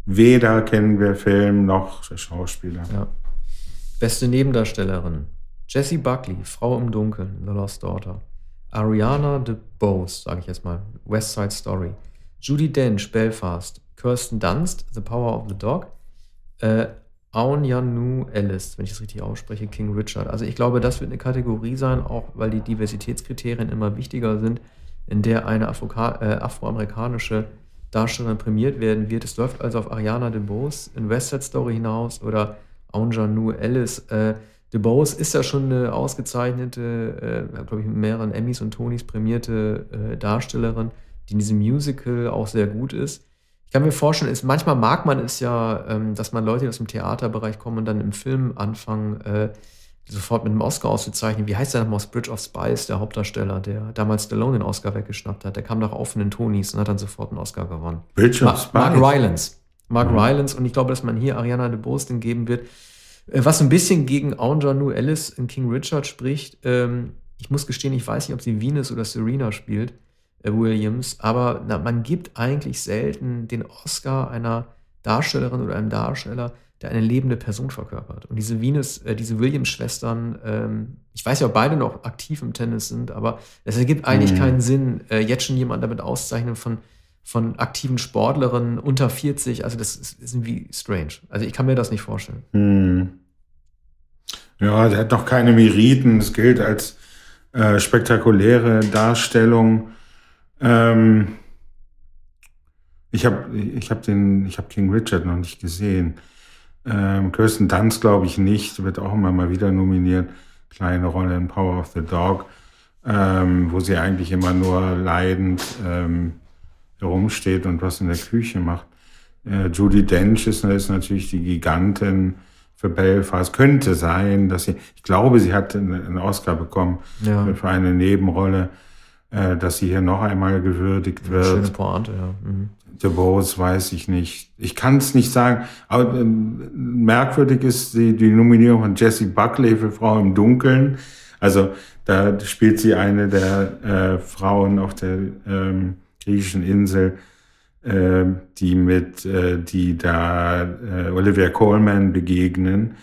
Weder kennen wir Film noch Schauspieler. Ja. Beste Nebendarstellerin. Jessie Buckley, Frau im Dunkeln, The Lost Daughter. Ariana DeBose, sage ich jetzt mal, West Side Story. Judy Dench, Belfast. Kirsten Dunst, The Power of the Dog. Äh, Aun Yanu Ellis, wenn ich das richtig ausspreche, King Richard. Also ich glaube, das wird eine Kategorie sein, auch weil die Diversitätskriterien immer wichtiger sind, in der eine Afroka äh, afroamerikanische Darstellerin prämiert werden wird. Es läuft also auf Ariana DeBose in West Side Story hinaus oder Aun Yanu Ellis. Äh, DeBose ist ja schon eine ausgezeichnete, äh, glaube ich, mit mehreren Emmys und Tonys prämierte äh, Darstellerin, die in diesem Musical auch sehr gut ist. Ich kann mir vorstellen, ist, manchmal mag man es ja, ähm, dass man Leute, die aus dem Theaterbereich kommen und dann im Film anfangen, äh, sofort mit einem Oscar auszuzeichnen. Wie heißt der nochmal aus Bridge of Spies, der Hauptdarsteller, der damals Stallone den Oscar weggeschnappt hat? Der kam nach offenen Tonys und hat dann sofort einen Oscar gewonnen. Bridge of Spies? Mark Rylance. Mark mhm. Rylance. Und ich glaube, dass man hier Ariana DeBose den geben wird. Äh, was ein bisschen gegen Aunjanue Ellis in King Richard spricht. Ähm, ich muss gestehen, ich weiß nicht, ob sie Venus oder Serena spielt, äh, Williams, aber na, man gibt eigentlich selten den Oscar einer Darstellerin oder einem Darsteller, der eine lebende Person verkörpert. Und diese Venus, äh, diese Williams-Schwestern, ähm, ich weiß ja, ob beide noch aktiv im Tennis sind, aber es ergibt eigentlich mhm. keinen Sinn, äh, jetzt schon jemanden damit auszeichnen von von aktiven Sportlerinnen unter 40. Also das ist, irgendwie strange. Also ich kann mir das nicht vorstellen. Hm. Ja, der hat noch keine Meriten. Es gilt als äh, spektakuläre Darstellung. Ähm, ich habe ich hab den, ich habe King Richard noch nicht gesehen. Ähm, Kirsten Dunst glaube ich nicht, wird auch immer mal wieder nominiert. Kleine Rolle in Power of the Dog, ähm, wo sie eigentlich immer nur leidend ähm, herumsteht und was in der Küche macht. Äh, Judy Dench ist, ist natürlich die Gigantin für Belfast. Könnte sein, dass sie, ich glaube, sie hat einen Oscar bekommen ja. für eine Nebenrolle, äh, dass sie hier noch einmal gewürdigt wird. Schöne Pointe, ja. Mhm. The Bows weiß ich nicht. Ich kann es nicht sagen. Aber äh, merkwürdig ist die, die Nominierung von Jessie Buckley für Frau im Dunkeln. Also da spielt sie eine der äh, Frauen auf der ähm, griechischen Insel, äh, die mit, äh, die da äh, Olivia Coleman begegnen.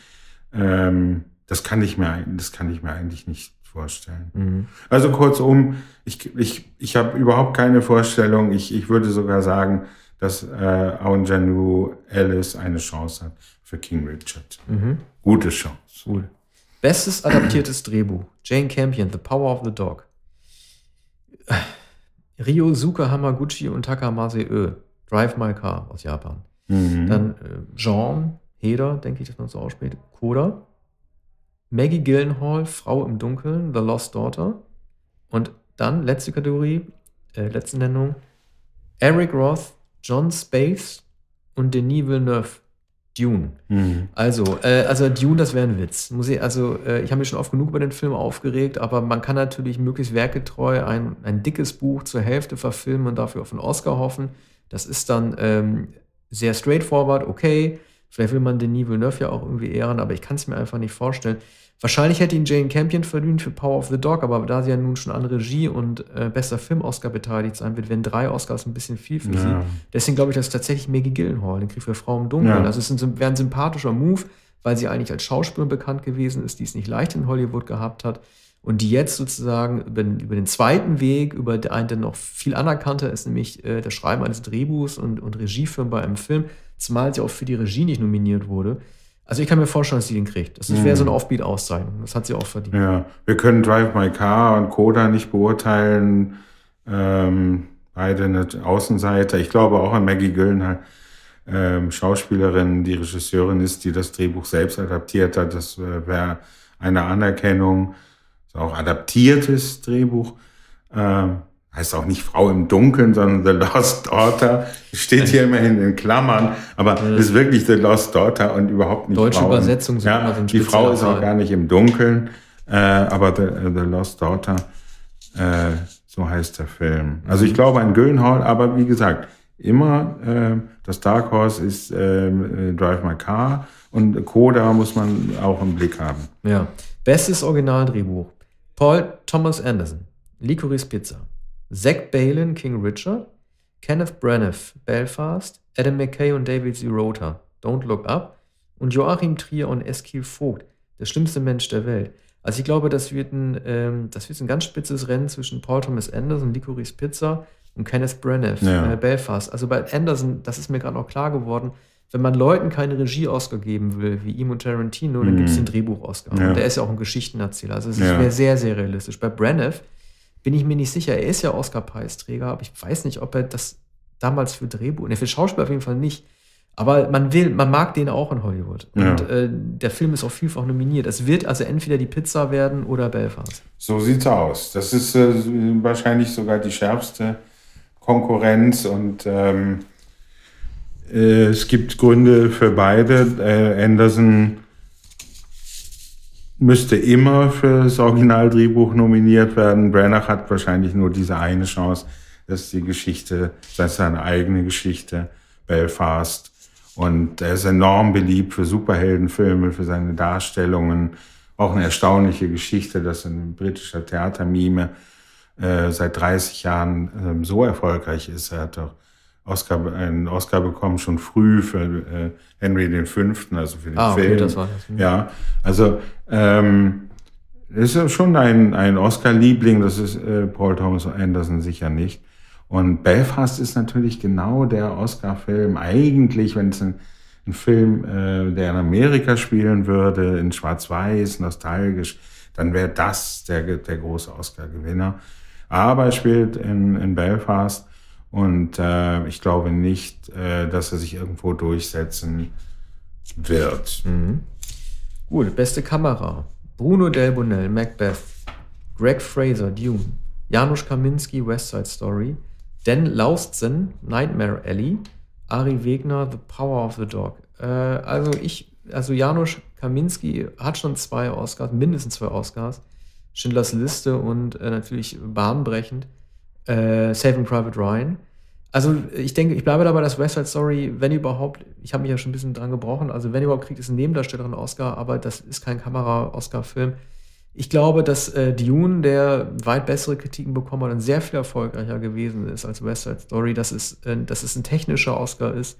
Ähm, das kann ich mir, das kann ich mir eigentlich nicht vorstellen. Mhm. Also kurzum, ich, ich, ich habe überhaupt keine Vorstellung. Ich, ich würde sogar sagen, dass äh, Aunjanue Alice eine Chance hat für King Richard. Mhm. Gute Chance. Cool. Bestes adaptiertes Drehbuch. Jane Campion, The Power of the Dog. Ryosuke Hamaguchi und Takamase Ö. Drive My Car aus Japan. Mhm. Dann äh, Jean Heder, denke ich, dass man so ausspricht. Koda. Maggie Gyllenhaal, Frau im Dunkeln, The Lost Daughter. Und dann, letzte Kategorie, äh, letzte Nennung, Eric Roth, John Space und Denis Villeneuve. Dune. Mhm. Also, äh, also Dune, das wäre ein Witz. Muss ich, also, äh, ich habe mich schon oft genug über den Film aufgeregt, aber man kann natürlich möglichst werketreu ein, ein dickes Buch zur Hälfte verfilmen und dafür auf einen Oscar hoffen. Das ist dann ähm, sehr straightforward, okay. Vielleicht will man Denis Villeneuve ja auch irgendwie ehren, aber ich kann es mir einfach nicht vorstellen. Wahrscheinlich hätte ihn Jane Campion verdient für Power of the Dog, aber da sie ja nun schon an Regie und äh, bester Film-Oscar beteiligt sein wird, werden drei Oscars ein bisschen viel für ja. sie. Deswegen glaube ich, dass tatsächlich Maggie Gyllenhaal den Krieg für Frau im Dunkeln. Ja. Also es wäre ein sympathischer Move, weil sie eigentlich als Schauspielerin bekannt gewesen ist, die es nicht leicht in Hollywood gehabt hat. Und die jetzt sozusagen über, über den zweiten Weg, über einen, der noch viel anerkannter ist, nämlich äh, das Schreiben eines Drehbuchs und, und Regieführen bei einem Film, zumal sie auch für die Regie nicht nominiert wurde, also ich kann mir vorstellen, dass sie den kriegt. Das wäre so eine mhm. Offbeat-Auszeichnung. Das hat sie auch verdient. Ja, wir können Drive My Car und Coda nicht beurteilen. Ähm, beide eine Außenseiter. Ich glaube auch an Maggie Gyllenhaal, ähm, Schauspielerin, die Regisseurin ist, die das Drehbuch selbst adaptiert hat. Das äh, wäre eine Anerkennung. Das ist auch adaptiertes Drehbuch. Ähm, heißt auch nicht Frau im Dunkeln, sondern The Lost Daughter. Steht hier immerhin in Klammern, aber ja. ist wirklich The Lost Daughter und überhaupt nicht Deutsche Frau. Übersetzung sind ja, Die Frau ist auch gar nicht im Dunkeln, äh, aber The, The, Lost Daughter, äh, so heißt der Film. Also ich glaube an Gyllenhaal, aber wie gesagt, immer äh, das Dark Horse ist äh, Drive My Car und Coda muss man auch im Blick haben. Ja. Bestes Originaldrehbuch. Paul Thomas Anderson. Licorice Pizza. Zach Balin, King Richard, Kenneth Branagh, Belfast, Adam McKay und David Zirota, Don't Look Up und Joachim Trier und Eskil Vogt, der schlimmste Mensch der Welt. Also ich glaube, das wird ein, ähm, das wird ein ganz spitzes Rennen zwischen Paul Thomas Anderson, Licorice Pizza und Kenneth Branagh, ja. äh, Belfast. Also bei Anderson, das ist mir gerade noch klar geworden, wenn man Leuten keine Regie-Oscar geben will, wie ihm und Tarantino, dann mhm. gibt es den Drehbuch-Oscar. Ja. Und der ist ja auch ein Geschichtenerzähler. Also es ja. wäre sehr, sehr realistisch. Bei Branagh bin ich mir nicht sicher. Er ist ja Oscar-Preisträger, aber ich weiß nicht, ob er das damals für Drehbuch, ne, für Schauspieler auf jeden Fall nicht. Aber man will, man mag den auch in Hollywood. Ja. Und äh, der Film ist auch vielfach nominiert. Es wird also entweder die Pizza werden oder Belfast. So sieht's aus. Das ist äh, wahrscheinlich sogar die schärfste Konkurrenz und ähm, äh, es gibt Gründe für beide. Äh, Anderson müsste immer für das Originaldrehbuch nominiert werden. Branagh hat wahrscheinlich nur diese eine Chance. Das ist die Geschichte, das ist seine eigene Geschichte, Belfast. Und er ist enorm beliebt für Superheldenfilme, für seine Darstellungen. Auch eine erstaunliche Geschichte, dass ein britischer Theatermime äh, seit 30 Jahren äh, so erfolgreich ist. Er hat doch Oscar, einen Oscar bekommen, schon früh für äh, Henry V., also für den ah, okay, Film. Das war das. Ja, also ähm, ist schon ein, ein Oscar-Liebling, das ist äh, Paul Thomas Anderson sicher nicht. Und Belfast ist natürlich genau der Oscar-Film, eigentlich, wenn es ein, ein Film, äh, der in Amerika spielen würde, in Schwarz-Weiß, nostalgisch, dann wäre das der, der große Oscar-Gewinner. Aber er spielt in, in Belfast und äh, ich glaube nicht, äh, dass er sich irgendwo durchsetzen wird. Mhm. Gut, beste Kamera. Bruno Del Bonell, Macbeth. Greg Fraser, Dune. Janusz Kaminski, West Side Story. Dan Laustsen, Nightmare Alley. Ari Wegner, The Power of the Dog. Äh, also ich, also Janusz Kaminski hat schon zwei Oscars, mindestens zwei Oscars. Schindlers Liste und äh, natürlich bahnbrechend äh, Saving Private Ryan. Also ich denke, ich bleibe dabei, dass West Side Story, wenn überhaupt, ich habe mich ja schon ein bisschen dran gebrochen, also wenn überhaupt kriegt es einen Nebendarstellerin Oscar, aber das ist kein Kamera-Oscar-Film. Ich glaube, dass äh, Dune, der weit bessere Kritiken bekommen hat und sehr viel erfolgreicher gewesen ist als West Side Story, dass es, äh, dass es ein technischer Oscar ist,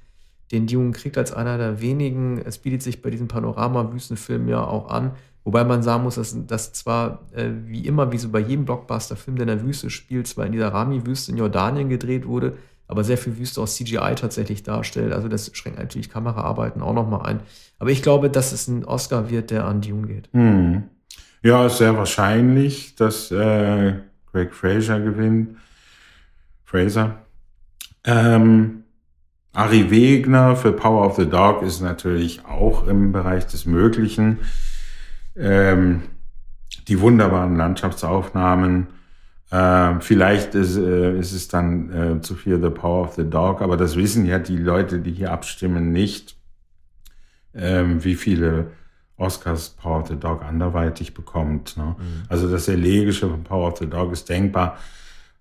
den Dune kriegt als einer der wenigen. Es bietet sich bei diesem Panorama-Wüstenfilm ja auch an, Wobei man sagen muss, dass das zwar äh, wie immer, wie so bei jedem Blockbuster-Film, der in der Wüste spielt, zwar in dieser Rami-Wüste in Jordanien gedreht wurde, aber sehr viel Wüste aus CGI tatsächlich darstellt. Also das schränkt natürlich Kameraarbeiten auch nochmal ein. Aber ich glaube, dass es ein Oscar wird, der an Dune geht. Hm. Ja, ist sehr wahrscheinlich, dass äh, Greg Fraser gewinnt. Fraser. Ähm, Ari Wegner für Power of the Dog ist natürlich auch im Bereich des Möglichen. Ähm, die wunderbaren Landschaftsaufnahmen. Äh, vielleicht ist, äh, ist es dann äh, zu viel The Power of the Dog, aber das wissen ja die Leute, die hier abstimmen, nicht, ähm, wie viele Oscars Power of the Dog anderweitig bekommt. Ne? Mhm. Also das Elegische von Power of the Dog ist denkbar.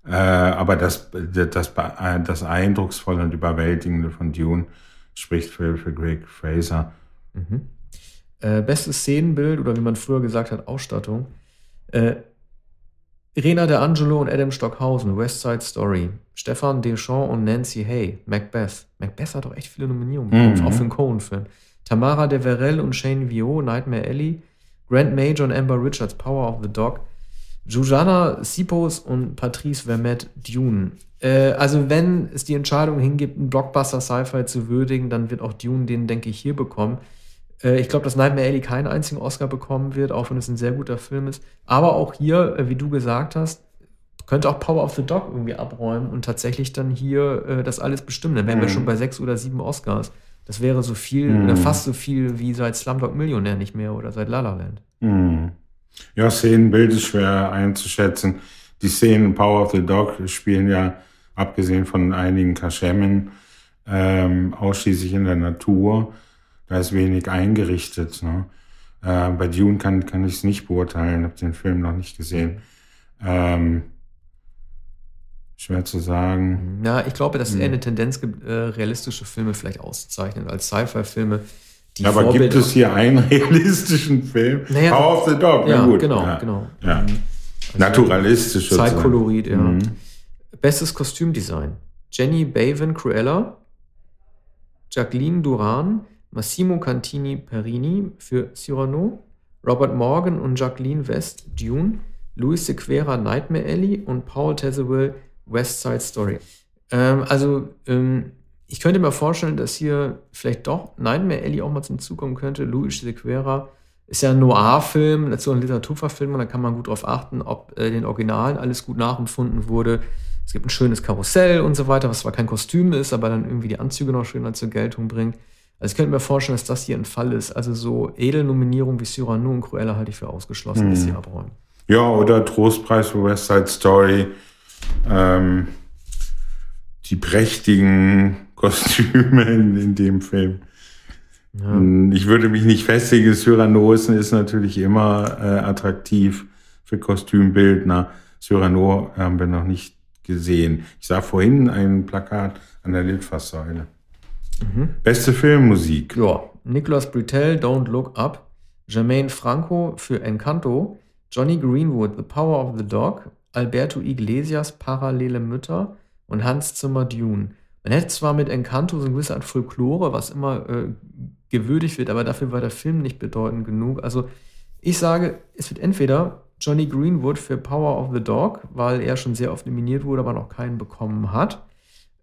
Äh, aber das, das, das Eindrucksvolle und Überwältigende von Dune spricht für, für Greg Fraser. Mhm. Äh, bestes Szenenbild oder wie man früher gesagt hat, Ausstattung. Äh, Rena De Angelo und Adam Stockhausen, West Side Story. Stefan Deschamps und Nancy Hay, Macbeth. Macbeth hat doch echt viele Nominierungen bekommen, mhm. auch für einen Cohen-Film. Tamara de Verrell und Shane Vio, Nightmare Alley. Grant Major und Amber Richards, Power of the Dog. Jujana Sipos und Patrice Vermette Dune. Äh, also, wenn es die Entscheidung hingibt, einen Blockbuster Sci-Fi zu würdigen, dann wird auch Dune den, denke ich, hier bekommen. Äh, ich glaube, dass Nightmare Alley keinen einzigen Oscar bekommen wird, auch wenn es ein sehr guter Film ist. Aber auch hier, äh, wie du gesagt hast, könnte auch Power of the Dog irgendwie abräumen und tatsächlich dann hier äh, das alles bestimmen. Dann wären mhm. wir schon bei sechs oder sieben Oscars. Das wäre so viel, mhm. fast so viel wie seit Slumdog Millionär nicht mehr oder seit La La Land. Mhm. Ja, Szenenbild ist schwer einzuschätzen. Die Szenen Power of the Dog spielen ja, abgesehen von einigen Kaschemmen, ähm, ausschließlich in der Natur. Da ist wenig eingerichtet. Ne? Äh, bei Dune kann, kann ich es nicht beurteilen, habe den Film noch nicht gesehen. Ähm, schwer zu sagen. Ja, ich glaube, dass es eher eine Tendenz gibt, äh, realistische Filme vielleicht auszuzeichnen als Sci-Fi-Filme die Aber Vorbilder. gibt es hier einen realistischen Film? Naja, Power of the Dog, ja, gut. Genau, ja. genau. Ja. Also Naturalistisch. Zeitkolorit, ja. Mhm. Bestes Kostümdesign. Jenny Bavin Cruella, Jacqueline Duran, Massimo Cantini Perini für Cyrano, Robert Morgan und Jacqueline West Dune, Louis Sequera Nightmare Alley und Paul Tazewell West Side Story. Ähm, also ähm, ich könnte mir vorstellen, dass hier vielleicht doch Nightmare Alley auch mal zum Zug kommen könnte. Luis Sequera ist ja ein Noir-Film, dazu ein Literaturverfilmung, da kann man gut drauf achten, ob äh, den Originalen alles gut nachempfunden wurde. Es gibt ein schönes Karussell und so weiter, was zwar kein Kostüm ist, aber dann irgendwie die Anzüge noch schöner zur Geltung bringt. Also ich könnte mir vorstellen, dass das hier ein Fall ist. Also so Edelnominierung wie Cyrano und Cruella halte ich für ausgeschlossen, hm. dass sie abräumen. Ja, oder Trostpreis für West Side Story. Ähm, die prächtigen Kostüme in, in dem Film. Ja. Hm, ich würde mich nicht festigen. Cyranosen ist natürlich immer äh, attraktiv für Kostümbildner. Cyrano haben wir noch nicht gesehen. Ich sah vorhin ein Plakat an der Litfaßsäule. Mhm. Beste Filmmusik. Ja, Nicolas Britel, Don't Look Up. Jermaine Franco für Encanto. Johnny Greenwood, The Power of the Dog. Alberto Iglesias, Parallele Mütter. Und Hans Zimmer, Dune. Man hätte zwar mit Encanto so eine gewisse Art Folklore, was immer äh, gewürdigt wird, aber dafür war der Film nicht bedeutend genug. Also ich sage, es wird entweder Johnny Greenwood für Power of the Dog, weil er schon sehr oft nominiert wurde, aber noch keinen bekommen hat.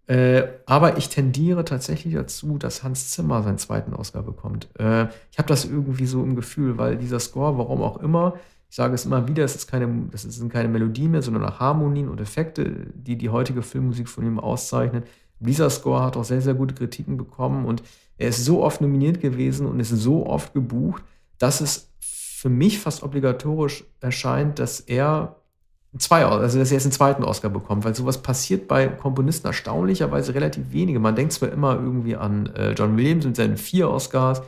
Äh, aber ich tendiere tatsächlich dazu, dass Hans Zimmer seinen zweiten Oscar bekommt. Äh, ich habe das irgendwie so im Gefühl, weil dieser Score, warum auch immer, ich sage es immer wieder, es ist keine, das sind keine Melodien mehr, sondern Harmonien und Effekte, die die heutige Filmmusik von ihm auszeichnen. Dieser Score hat auch sehr, sehr gute Kritiken bekommen und er ist so oft nominiert gewesen und ist so oft gebucht, dass es für mich fast obligatorisch erscheint, dass er zwei, also dass er jetzt einen zweiten Oscar bekommt, weil sowas passiert bei Komponisten erstaunlicherweise relativ wenige. Man denkt zwar immer irgendwie an äh, John Williams mit seinen vier Oscars,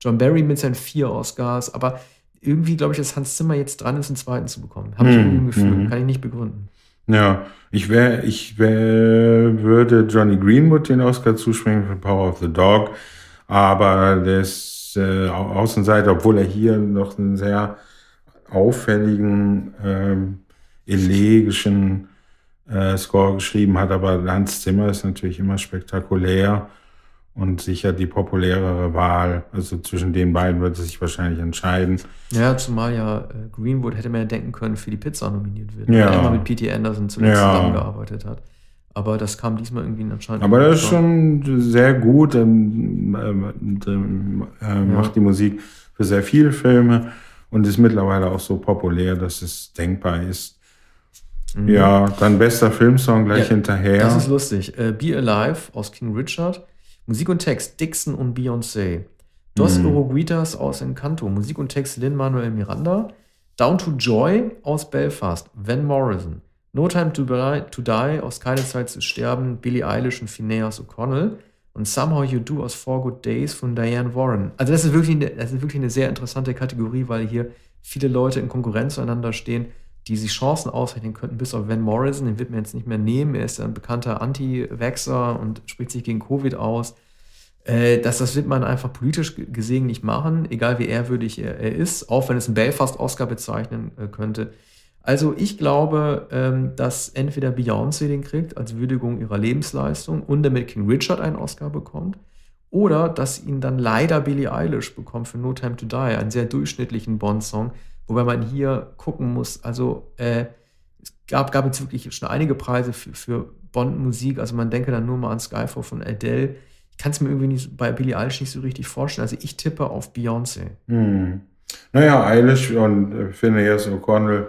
John Barry mit seinen vier Oscars, aber irgendwie glaube ich, dass Hans Zimmer jetzt dran ist, einen zweiten zu bekommen. Habe ich hm, irgendwie ein Gefühl, hm. kann ich nicht begründen. Ja, ich wäre, ich wär, würde Johnny Greenwood den Oscar zuspringen für Power of the Dog, aber der ist äh, Außenseiter, obwohl er hier noch einen sehr auffälligen, ähm, elegischen äh, Score geschrieben hat, aber Hans Zimmer ist natürlich immer spektakulär und sicher die populärere Wahl. Also zwischen den beiden wird es sich wahrscheinlich entscheiden. Ja, zumal ja äh, Greenwood hätte man ja denken können, für die Pizza nominiert wird, ja. weil er immer mit P.T. Anderson zuletzt ja. zusammengearbeitet hat. Aber das kam diesmal irgendwie anscheinend. Aber das ist schon sehr gut. Ähm, ähm, äh, ja. Macht die Musik für sehr viele Filme und ist mittlerweile auch so populär, dass es denkbar ist. Mhm. Ja, dann bester Filmsong gleich ja, hinterher. Das ist lustig. Uh, Be Alive aus King Richard. Musik und Text Dixon und Beyoncé. Dos mhm. Oroguitas aus Encanto. Musik und Text Lin-Manuel Miranda. Down to Joy aus Belfast. Van Morrison. No Time to Die, to Die aus Keine Zeit zu sterben. Billie Eilish und Phineas O'Connell. Und Somehow You Do aus Four Good Days von Diane Warren. Also das ist wirklich eine, das ist wirklich eine sehr interessante Kategorie, weil hier viele Leute in Konkurrenz zueinander stehen die sich Chancen ausrechnen könnten, bis auf Van Morrison, den wird man jetzt nicht mehr nehmen. Er ist ein bekannter Anti-Vaxxer und spricht sich gegen Covid aus. Äh, das, das wird man einfach politisch gesehen nicht machen, egal wie ehrwürdig er, er ist, auch wenn es einen Belfast-Oscar bezeichnen äh, könnte. Also ich glaube, ähm, dass entweder Beyoncé den kriegt als Würdigung ihrer Lebensleistung und damit King Richard einen Oscar bekommt, oder dass ihn dann leider Billie Eilish bekommt für No Time to Die, einen sehr durchschnittlichen Bond-Song, Wobei man hier gucken muss, also äh, es gab, gab jetzt wirklich schon einige Preise für, für Bond-Musik. Also man denke dann nur mal an Skyfall von Adele. Ich kann es mir irgendwie nicht, bei Billie Eilish nicht so richtig vorstellen. Also ich tippe auf Beyoncé. Hm. Naja, Eilish und äh, Phineas O'Connell,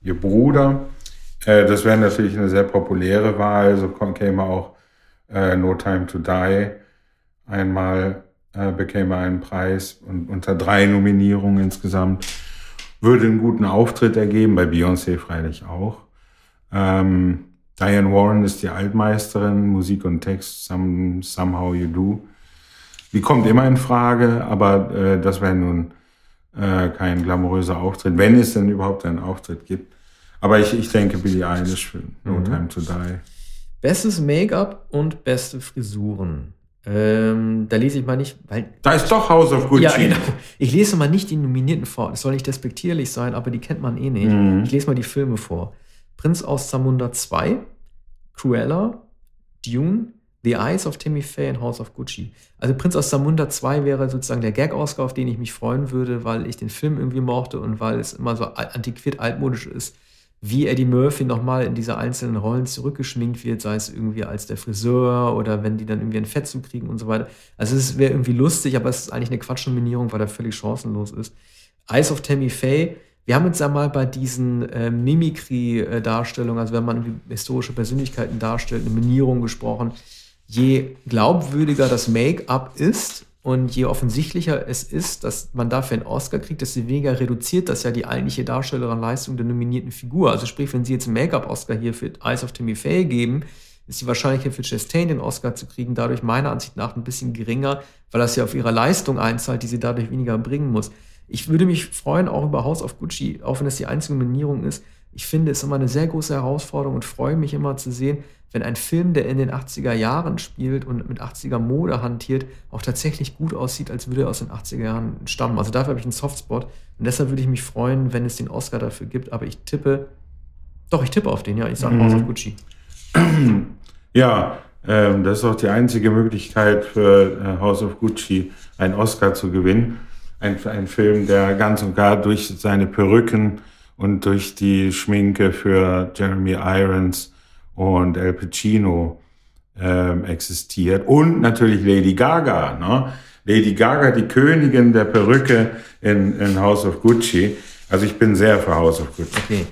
ihr Bruder. Äh, das wäre natürlich eine sehr populäre Wahl. So käme auch äh, No Time to Die einmal, äh, bekäme einen Preis und unter drei Nominierungen insgesamt würde einen guten Auftritt ergeben, bei Beyoncé freilich auch. Ähm, Diane Warren ist die Altmeisterin, Musik und Text, some, Somehow You Do. Die kommt immer in Frage, aber äh, das wäre nun äh, kein glamouröser Auftritt, wenn es denn überhaupt einen Auftritt gibt. Aber ich, ich denke Billie Eilish für No mhm. Time to Die. Bestes Make-up und beste Frisuren. Ähm, da lese ich mal nicht, weil. Da ist doch House of Gucci. Ja, genau. Ich lese mal nicht die Nominierten vor. Das soll nicht despektierlich sein, aber die kennt man eh nicht. Mhm. Ich lese mal die Filme vor: Prinz aus Zamunda 2, Cruella, Dune, The Eyes of Timmy Faye und House of Gucci. Also Prinz aus Zamunda 2 wäre sozusagen der Gag-Oscar, auf den ich mich freuen würde, weil ich den Film irgendwie mochte und weil es immer so antiquiert altmodisch ist wie Eddie Murphy nochmal in diese einzelnen Rollen zurückgeschminkt wird, sei es irgendwie als der Friseur oder wenn die dann irgendwie ein Fett zukriegen und so weiter. Also es wäre irgendwie lustig, aber es ist eigentlich eine Quatschnominierung, weil er völlig chancenlos ist. Eyes of Tammy Faye, wir haben uns ja mal bei diesen äh, Mimikry-Darstellungen, also wenn man historische Persönlichkeiten darstellt, eine Minierung gesprochen. Je glaubwürdiger das Make-up ist, und je offensichtlicher es ist, dass man dafür einen Oscar kriegt, desto weniger reduziert das ja die eigentliche Darstellerin-Leistung der nominierten Figur. Also sprich, wenn Sie jetzt einen Make-up-Oscar hier für Eyes of Timmy Faye geben, ist die Wahrscheinlichkeit für Chastain den Oscar zu kriegen dadurch meiner Ansicht nach ein bisschen geringer, weil das ja auf ihre Leistung einzahlt, die sie dadurch weniger bringen muss. Ich würde mich freuen, auch über House of Gucci, auch wenn es die einzige Nominierung ist. Ich finde es immer eine sehr große Herausforderung und freue mich immer zu sehen, wenn ein Film, der in den 80er Jahren spielt und mit 80er Mode hantiert, auch tatsächlich gut aussieht, als würde er aus den 80er Jahren stammen. Also dafür habe ich einen Softspot und deshalb würde ich mich freuen, wenn es den Oscar dafür gibt. Aber ich tippe, doch, ich tippe auf den, ja. Ich sage mhm. House of Gucci. Ja, ähm, das ist auch die einzige Möglichkeit für äh, House of Gucci, einen Oscar zu gewinnen. Ein, ein Film, der ganz und gar durch seine Perücken und durch die Schminke für Jeremy Irons und El Pacino ähm, existiert und natürlich Lady Gaga. Ne? Lady Gaga, die Königin der Perücke in, in House of Gucci. Also ich bin sehr für House of Gucci. Okay.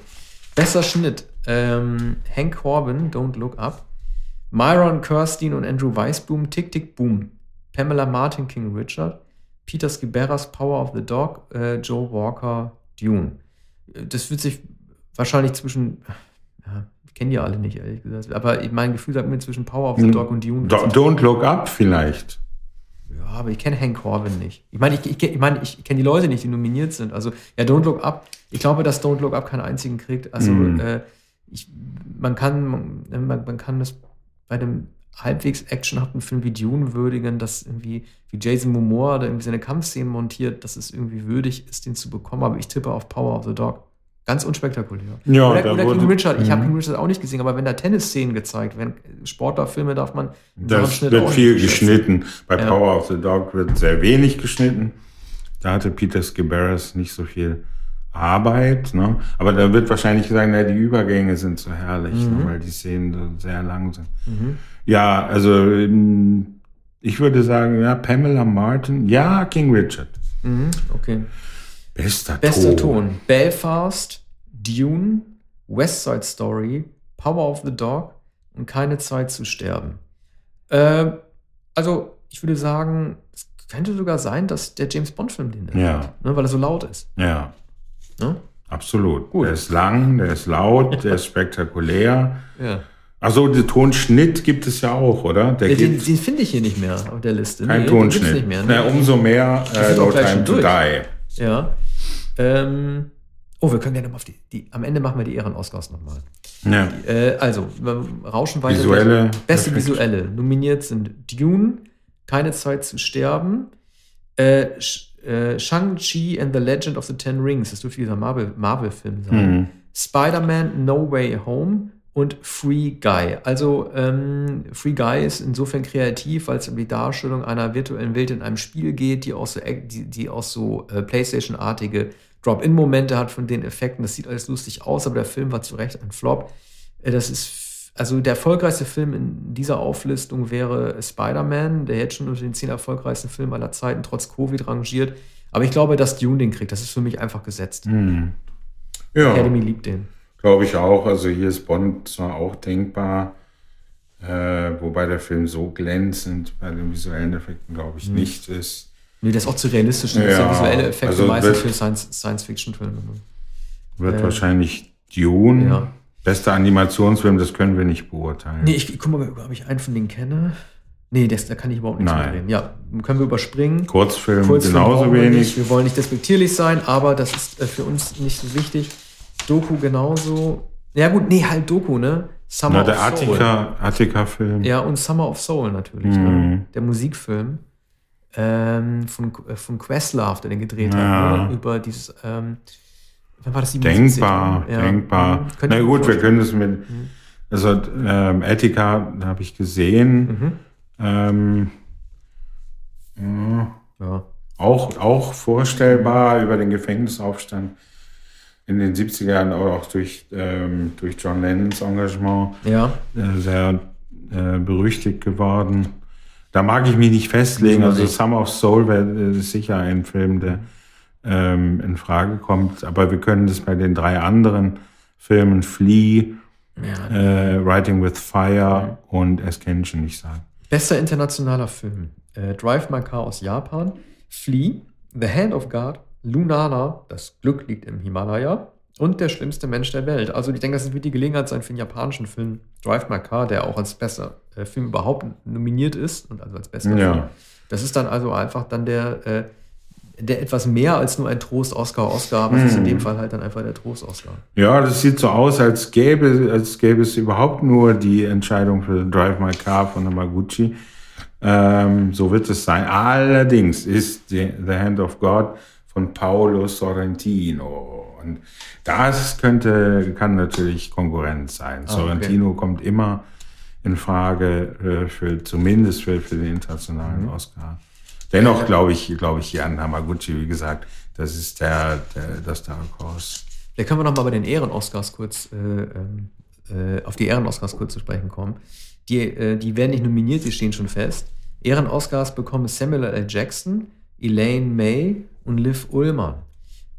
Bester Schnitt. Ähm, Hank Corbin, Don't Look Up. Myron Kirstein und Andrew Weisblum, Tick Tick Boom. Pamela Martin, King Richard. Peter Skiberas, Power of the Dog. Äh, Joe Walker, Dune. Das wird sich wahrscheinlich zwischen ja, kenne die alle nicht, ehrlich gesagt. Aber mein Gefühl sagt mir zwischen Power of the hm. Dog und Dune. Don't Look Up vielleicht. Ja, aber ich kenne Hank Corbin nicht. Ich meine, ich, ich, ich, mein, ich kenne die Leute nicht, die nominiert sind. Also, ja, Don't Look Up. Ich glaube, dass Don't Look Up keinen einzigen kriegt. Also, mm. äh, ich, man, kann, man, man kann das bei einem halbwegs actionhaften Film wie Dune würdigen, dass irgendwie wie Jason Momoa da irgendwie seine Kampfszenen montiert, dass es irgendwie würdig ist, den zu bekommen. Aber ich tippe auf Power of the Dog. Ganz unspektakulär. Ja, oder, oder King Richard. Ich habe mhm. King Richard auch nicht gesehen, aber wenn da Tennisszenen gezeigt werden, Sportlerfilme darf man. Das wird viel geschnitten. Bei ja. Power of the Dog wird sehr wenig geschnitten. Da hatte Peter Skibaris nicht so viel Arbeit. Ne? Aber da wird wahrscheinlich sagen, na, die Übergänge sind so herrlich, ne? mhm. ne? weil die Szenen so sehr lang sind. Mhm. Ja, also ähm, ich würde sagen, ja, Pamela Martin, ja, King Richard. Mhm. Okay. Bester, Bester Ton. Ton. Belfast, Dune, West Side Story, Power of the Dog und keine Zeit zu sterben. Äh, also, ich würde sagen, es könnte sogar sein, dass der James Bond-Film den ja. hat, ne, weil er so laut ist. Ja. Ne? Absolut. Gut. Der ist lang, der ist laut, der ist spektakulär. Ja. Also den Tonschnitt gibt es ja auch, oder? Der den, den finde ich hier nicht mehr auf der Liste. Kein nee, Tonschnitt. Nicht mehr, ne? Na, umso mehr äh, No Time to Die. Ja. Ähm, oh, wir können gerne mal auf die, die, Am Ende machen wir die Ehren-Oscars nochmal. Ja. Äh, also, wir rauschen weiter. Visuelle. Beste perfekt. Visuelle. Nominiert sind Dune, Keine Zeit zu sterben, äh, äh, Shang-Chi and the Legend of the Ten Rings, das dürfte dieser Marvel-Film Marvel sein. Mhm. Spider-Man No Way Home und Free Guy. Also ähm, Free Guy ist insofern kreativ, weil es um die Darstellung einer virtuellen Welt in einem Spiel geht, die auch so, die, die auch so äh, PlayStation-artige Drop-in-Momente hat von den Effekten. Das sieht alles lustig aus, aber der Film war zu Recht ein Flop. Äh, das ist also der erfolgreichste Film in dieser Auflistung wäre Spider-Man, der jetzt schon unter den zehn erfolgreichsten Filmen aller Zeiten trotz Covid rangiert. Aber ich glaube, dass Dune den kriegt. Das ist für mich einfach gesetzt. Mhm. Ja. Academy liebt den. Glaube ich auch. Also hier ist Bond zwar auch denkbar, äh, wobei der Film so glänzend bei den visuellen Effekten, glaube ich, mhm. nicht ist. Nee, das ist auch zu realistisch. Ja, sind visuelle Effekte also meistens für Science-Fiction-Filme. wird äh, wahrscheinlich Dune. Ja. Bester Animationsfilm, das können wir nicht beurteilen. Nee, ich guck mal, ob ich einen von denen kenne. Nee, das, da kann ich überhaupt nichts Nein. reden. Ja, können wir überspringen. Kurzfilm, Kurzfilm genauso wenig. Wir, wir, wollen nicht despektierlich sein, aber das ist äh, für uns nicht so wichtig. Doku genauso. Ja gut, nee, halt Doku, ne? Summer Na, der of Attica. Attica-Film. Ja, und Summer of Soul natürlich, ne? mhm. ne? Der Musikfilm ähm, von, äh, von Questlove, der den gedreht ja. hat, ne? über dieses, ähm, wann war das die Denkbar, ja. denkbar. Mhm. Na gut, wir können das mit, mhm. also ähm, Attica habe ich gesehen. Mhm. Ähm, ja. Auch, auch vorstellbar über den Gefängnisaufstand in den 70er Jahren auch durch, ähm, durch John Lennons Engagement ja. äh, sehr äh, berüchtigt geworden. Da mag ich mich nicht festlegen. Also Summer of Soul wäre äh, sicher ein Film, der ähm, in Frage kommt. Aber wir können das bei den drei anderen Filmen Flea, ja. äh, Writing with Fire und Ascension nicht sagen. Bester internationaler Film. Äh, Drive My Car aus Japan, Flea, The Hand of God, Lunana, das Glück liegt im Himalaya und der schlimmste Mensch der Welt. Also ich denke, das wird die Gelegenheit sein für den japanischen Film Drive My Car, der auch als bester äh, Film überhaupt nominiert ist und also als bester ja. Film. Das ist dann also einfach dann der, äh, der etwas mehr als nur ein Trost-Oscar. Oscar, aber es ist in dem hm. Fall halt dann einfach der Trost-Oscar. Ja, das sieht so aus, als gäbe, als gäbe es überhaupt nur die Entscheidung für Drive My Car von Namaguchi. Ähm, so wird es sein. Allerdings ist The Hand of God von Paolo Sorrentino. Und das könnte, kann natürlich Konkurrenz sein. Ah, Sorrentino okay. kommt immer in Frage äh, für, zumindest für, für den internationalen mhm. Oscar. Dennoch glaube ich, glaube ich, Jan Hamaguchi, wie gesagt, das ist der, der das Dark Horse. Da können wir noch mal bei den Ehren-Oscars kurz, äh, ähm, äh, auf die Ehren-Oscars kurz zu sprechen kommen. Die, äh, die werden nicht nominiert, die stehen schon fest. Ehren-Oscars bekommen Samuel L. Jackson, Elaine May und Liv Ullmann.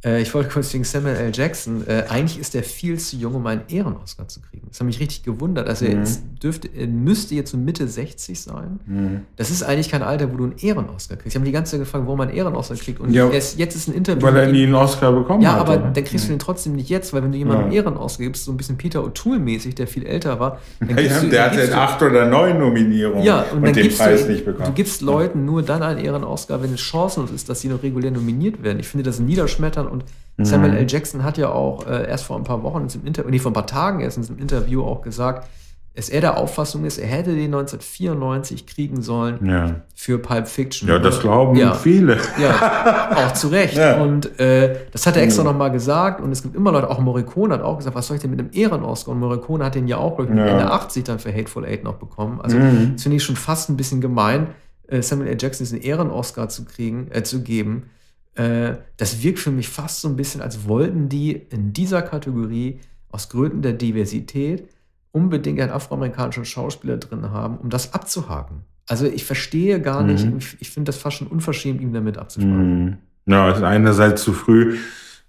Äh, ich wollte kurz wegen Samuel L. Jackson. Äh, eigentlich ist er viel zu jung, um einen Ehren-Oscar zu kriegen. Das hat mich richtig gewundert. Also mhm. er, jetzt dürfte, er müsste jetzt so Mitte 60 sein. Mhm. Das ist eigentlich kein Alter, wo du einen Ehren-Oscar kriegst. Ich habe die ganze Zeit gefragt, warum man einen Ehren-Oscar kriegt. Und ja, ist, jetzt ist ein Interview. Weil er nie einen Oscar bekommen ja, hat. Ja, aber oder? dann kriegst mhm. du den trotzdem nicht jetzt, weil wenn du jemandem einen Ehren-Oscar gibst, so ein bisschen Peter O'Toole-mäßig, der viel älter war. Dann ja, du, der hatte acht oder neun Nominierungen ja, und, und den Preis du, nicht bekommen. Du gibst Leuten nur dann einen Ehren-Oscar, wenn es chancenlos ist, dass sie noch regulär nominiert werden. Ich finde das niederschmettern und Samuel mhm. L. Jackson hat ja auch äh, erst vor ein paar Wochen, im Inter nee, vor ein paar Tagen erst in einem Interview auch gesagt, dass er der Auffassung ist, er hätte den 1994 kriegen sollen ja. für Pulp Fiction. Ja, das glauben ja. viele. Ja, auch zu Recht. Ja. Und äh, das hat er extra ja. nochmal gesagt. Und es gibt immer Leute, auch Morricone hat auch gesagt, was soll ich denn mit einem Ehren-Oscar? Und Morricone hat den ja auch, glaube ich, Ende 80 dann für Hateful Eight noch bekommen. Also mhm. das finde ich schon fast ein bisschen gemein, äh, Samuel L. Jackson diesen Ehren-Oscar zu kriegen, äh, zu geben Äh, das wirkt für mich fast so ein bisschen, als wollten die in dieser Kategorie aus Gründen der Diversität unbedingt einen afroamerikanischen Schauspieler drin haben, um das abzuhaken. Also ich verstehe gar nicht, mhm. ich, ich finde das fast schon unverschämt, ihm damit abzusprechen. Mhm. Ja, ist einerseits zu früh,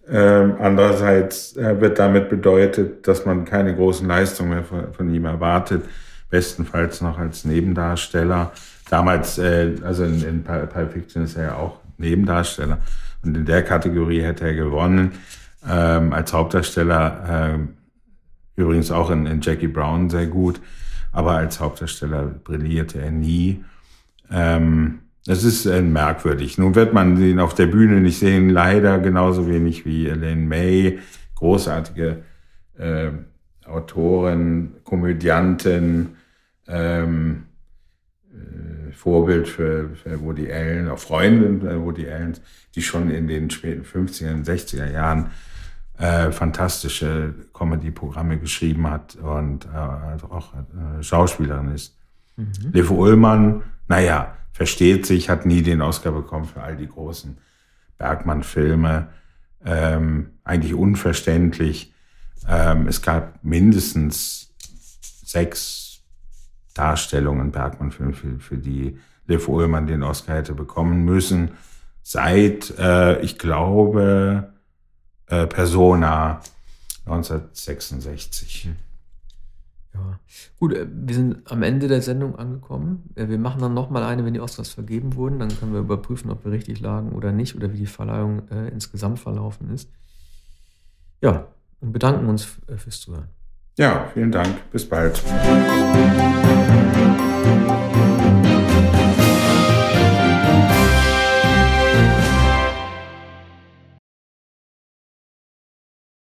ähm, andererseits äh, wird damit bedeutet, dass man keine großen Leistungen mehr von, von, ihm erwartet, bestenfalls noch als Nebendarsteller. Damals, äh, also in, in Pulp Fiction ist er ja auch Nebendarsteller und in der Kategorie hätte er gewonnen. Ähm, als Hauptdarsteller äh, Übrigens auch in, in Jackie Brown sehr gut, aber als Hauptdarsteller brillierte er nie. Ähm, es ist äh, merkwürdig. Nun wird man ihn auf der Bühne nicht sehen, leider genauso wenig wie Elaine May, großartige äh, Autorin, Komödiantin, ähm, äh, Vorbild für, für Woody Allen, auch Freundin äh, Woody Allen, die schon in den späten 50er, 60er Jahren äh, fantastische Comedy-Programme geschrieben hat und äh, also auch äh, Schauspielerin ist. Mhm. Liv Ullmann, naja, versteht sich, hat nie den Oscar bekommen für all die großen Bergmann-Filme. Ähm, eigentlich unverständlich. Ähm, es gab mindestens sechs Darstellungen Bergmann-Filme, für, für die Liv Ullmann den Oscar hätte bekommen müssen. Seit, äh, ich glaube, äh, Persona 1966. Hm. Ja, gut, äh, wir sind am Ende der Sendung angekommen. Äh, wir machen dann nochmal eine, wenn die Oscars vergeben wurden. Dann können wir überprüfen, ob wir richtig lagen oder nicht oder wie die Verleihung äh, insgesamt verlaufen ist. Ja, und bedanken uns fürs Zuhören. Ja, vielen Dank. Bis bald.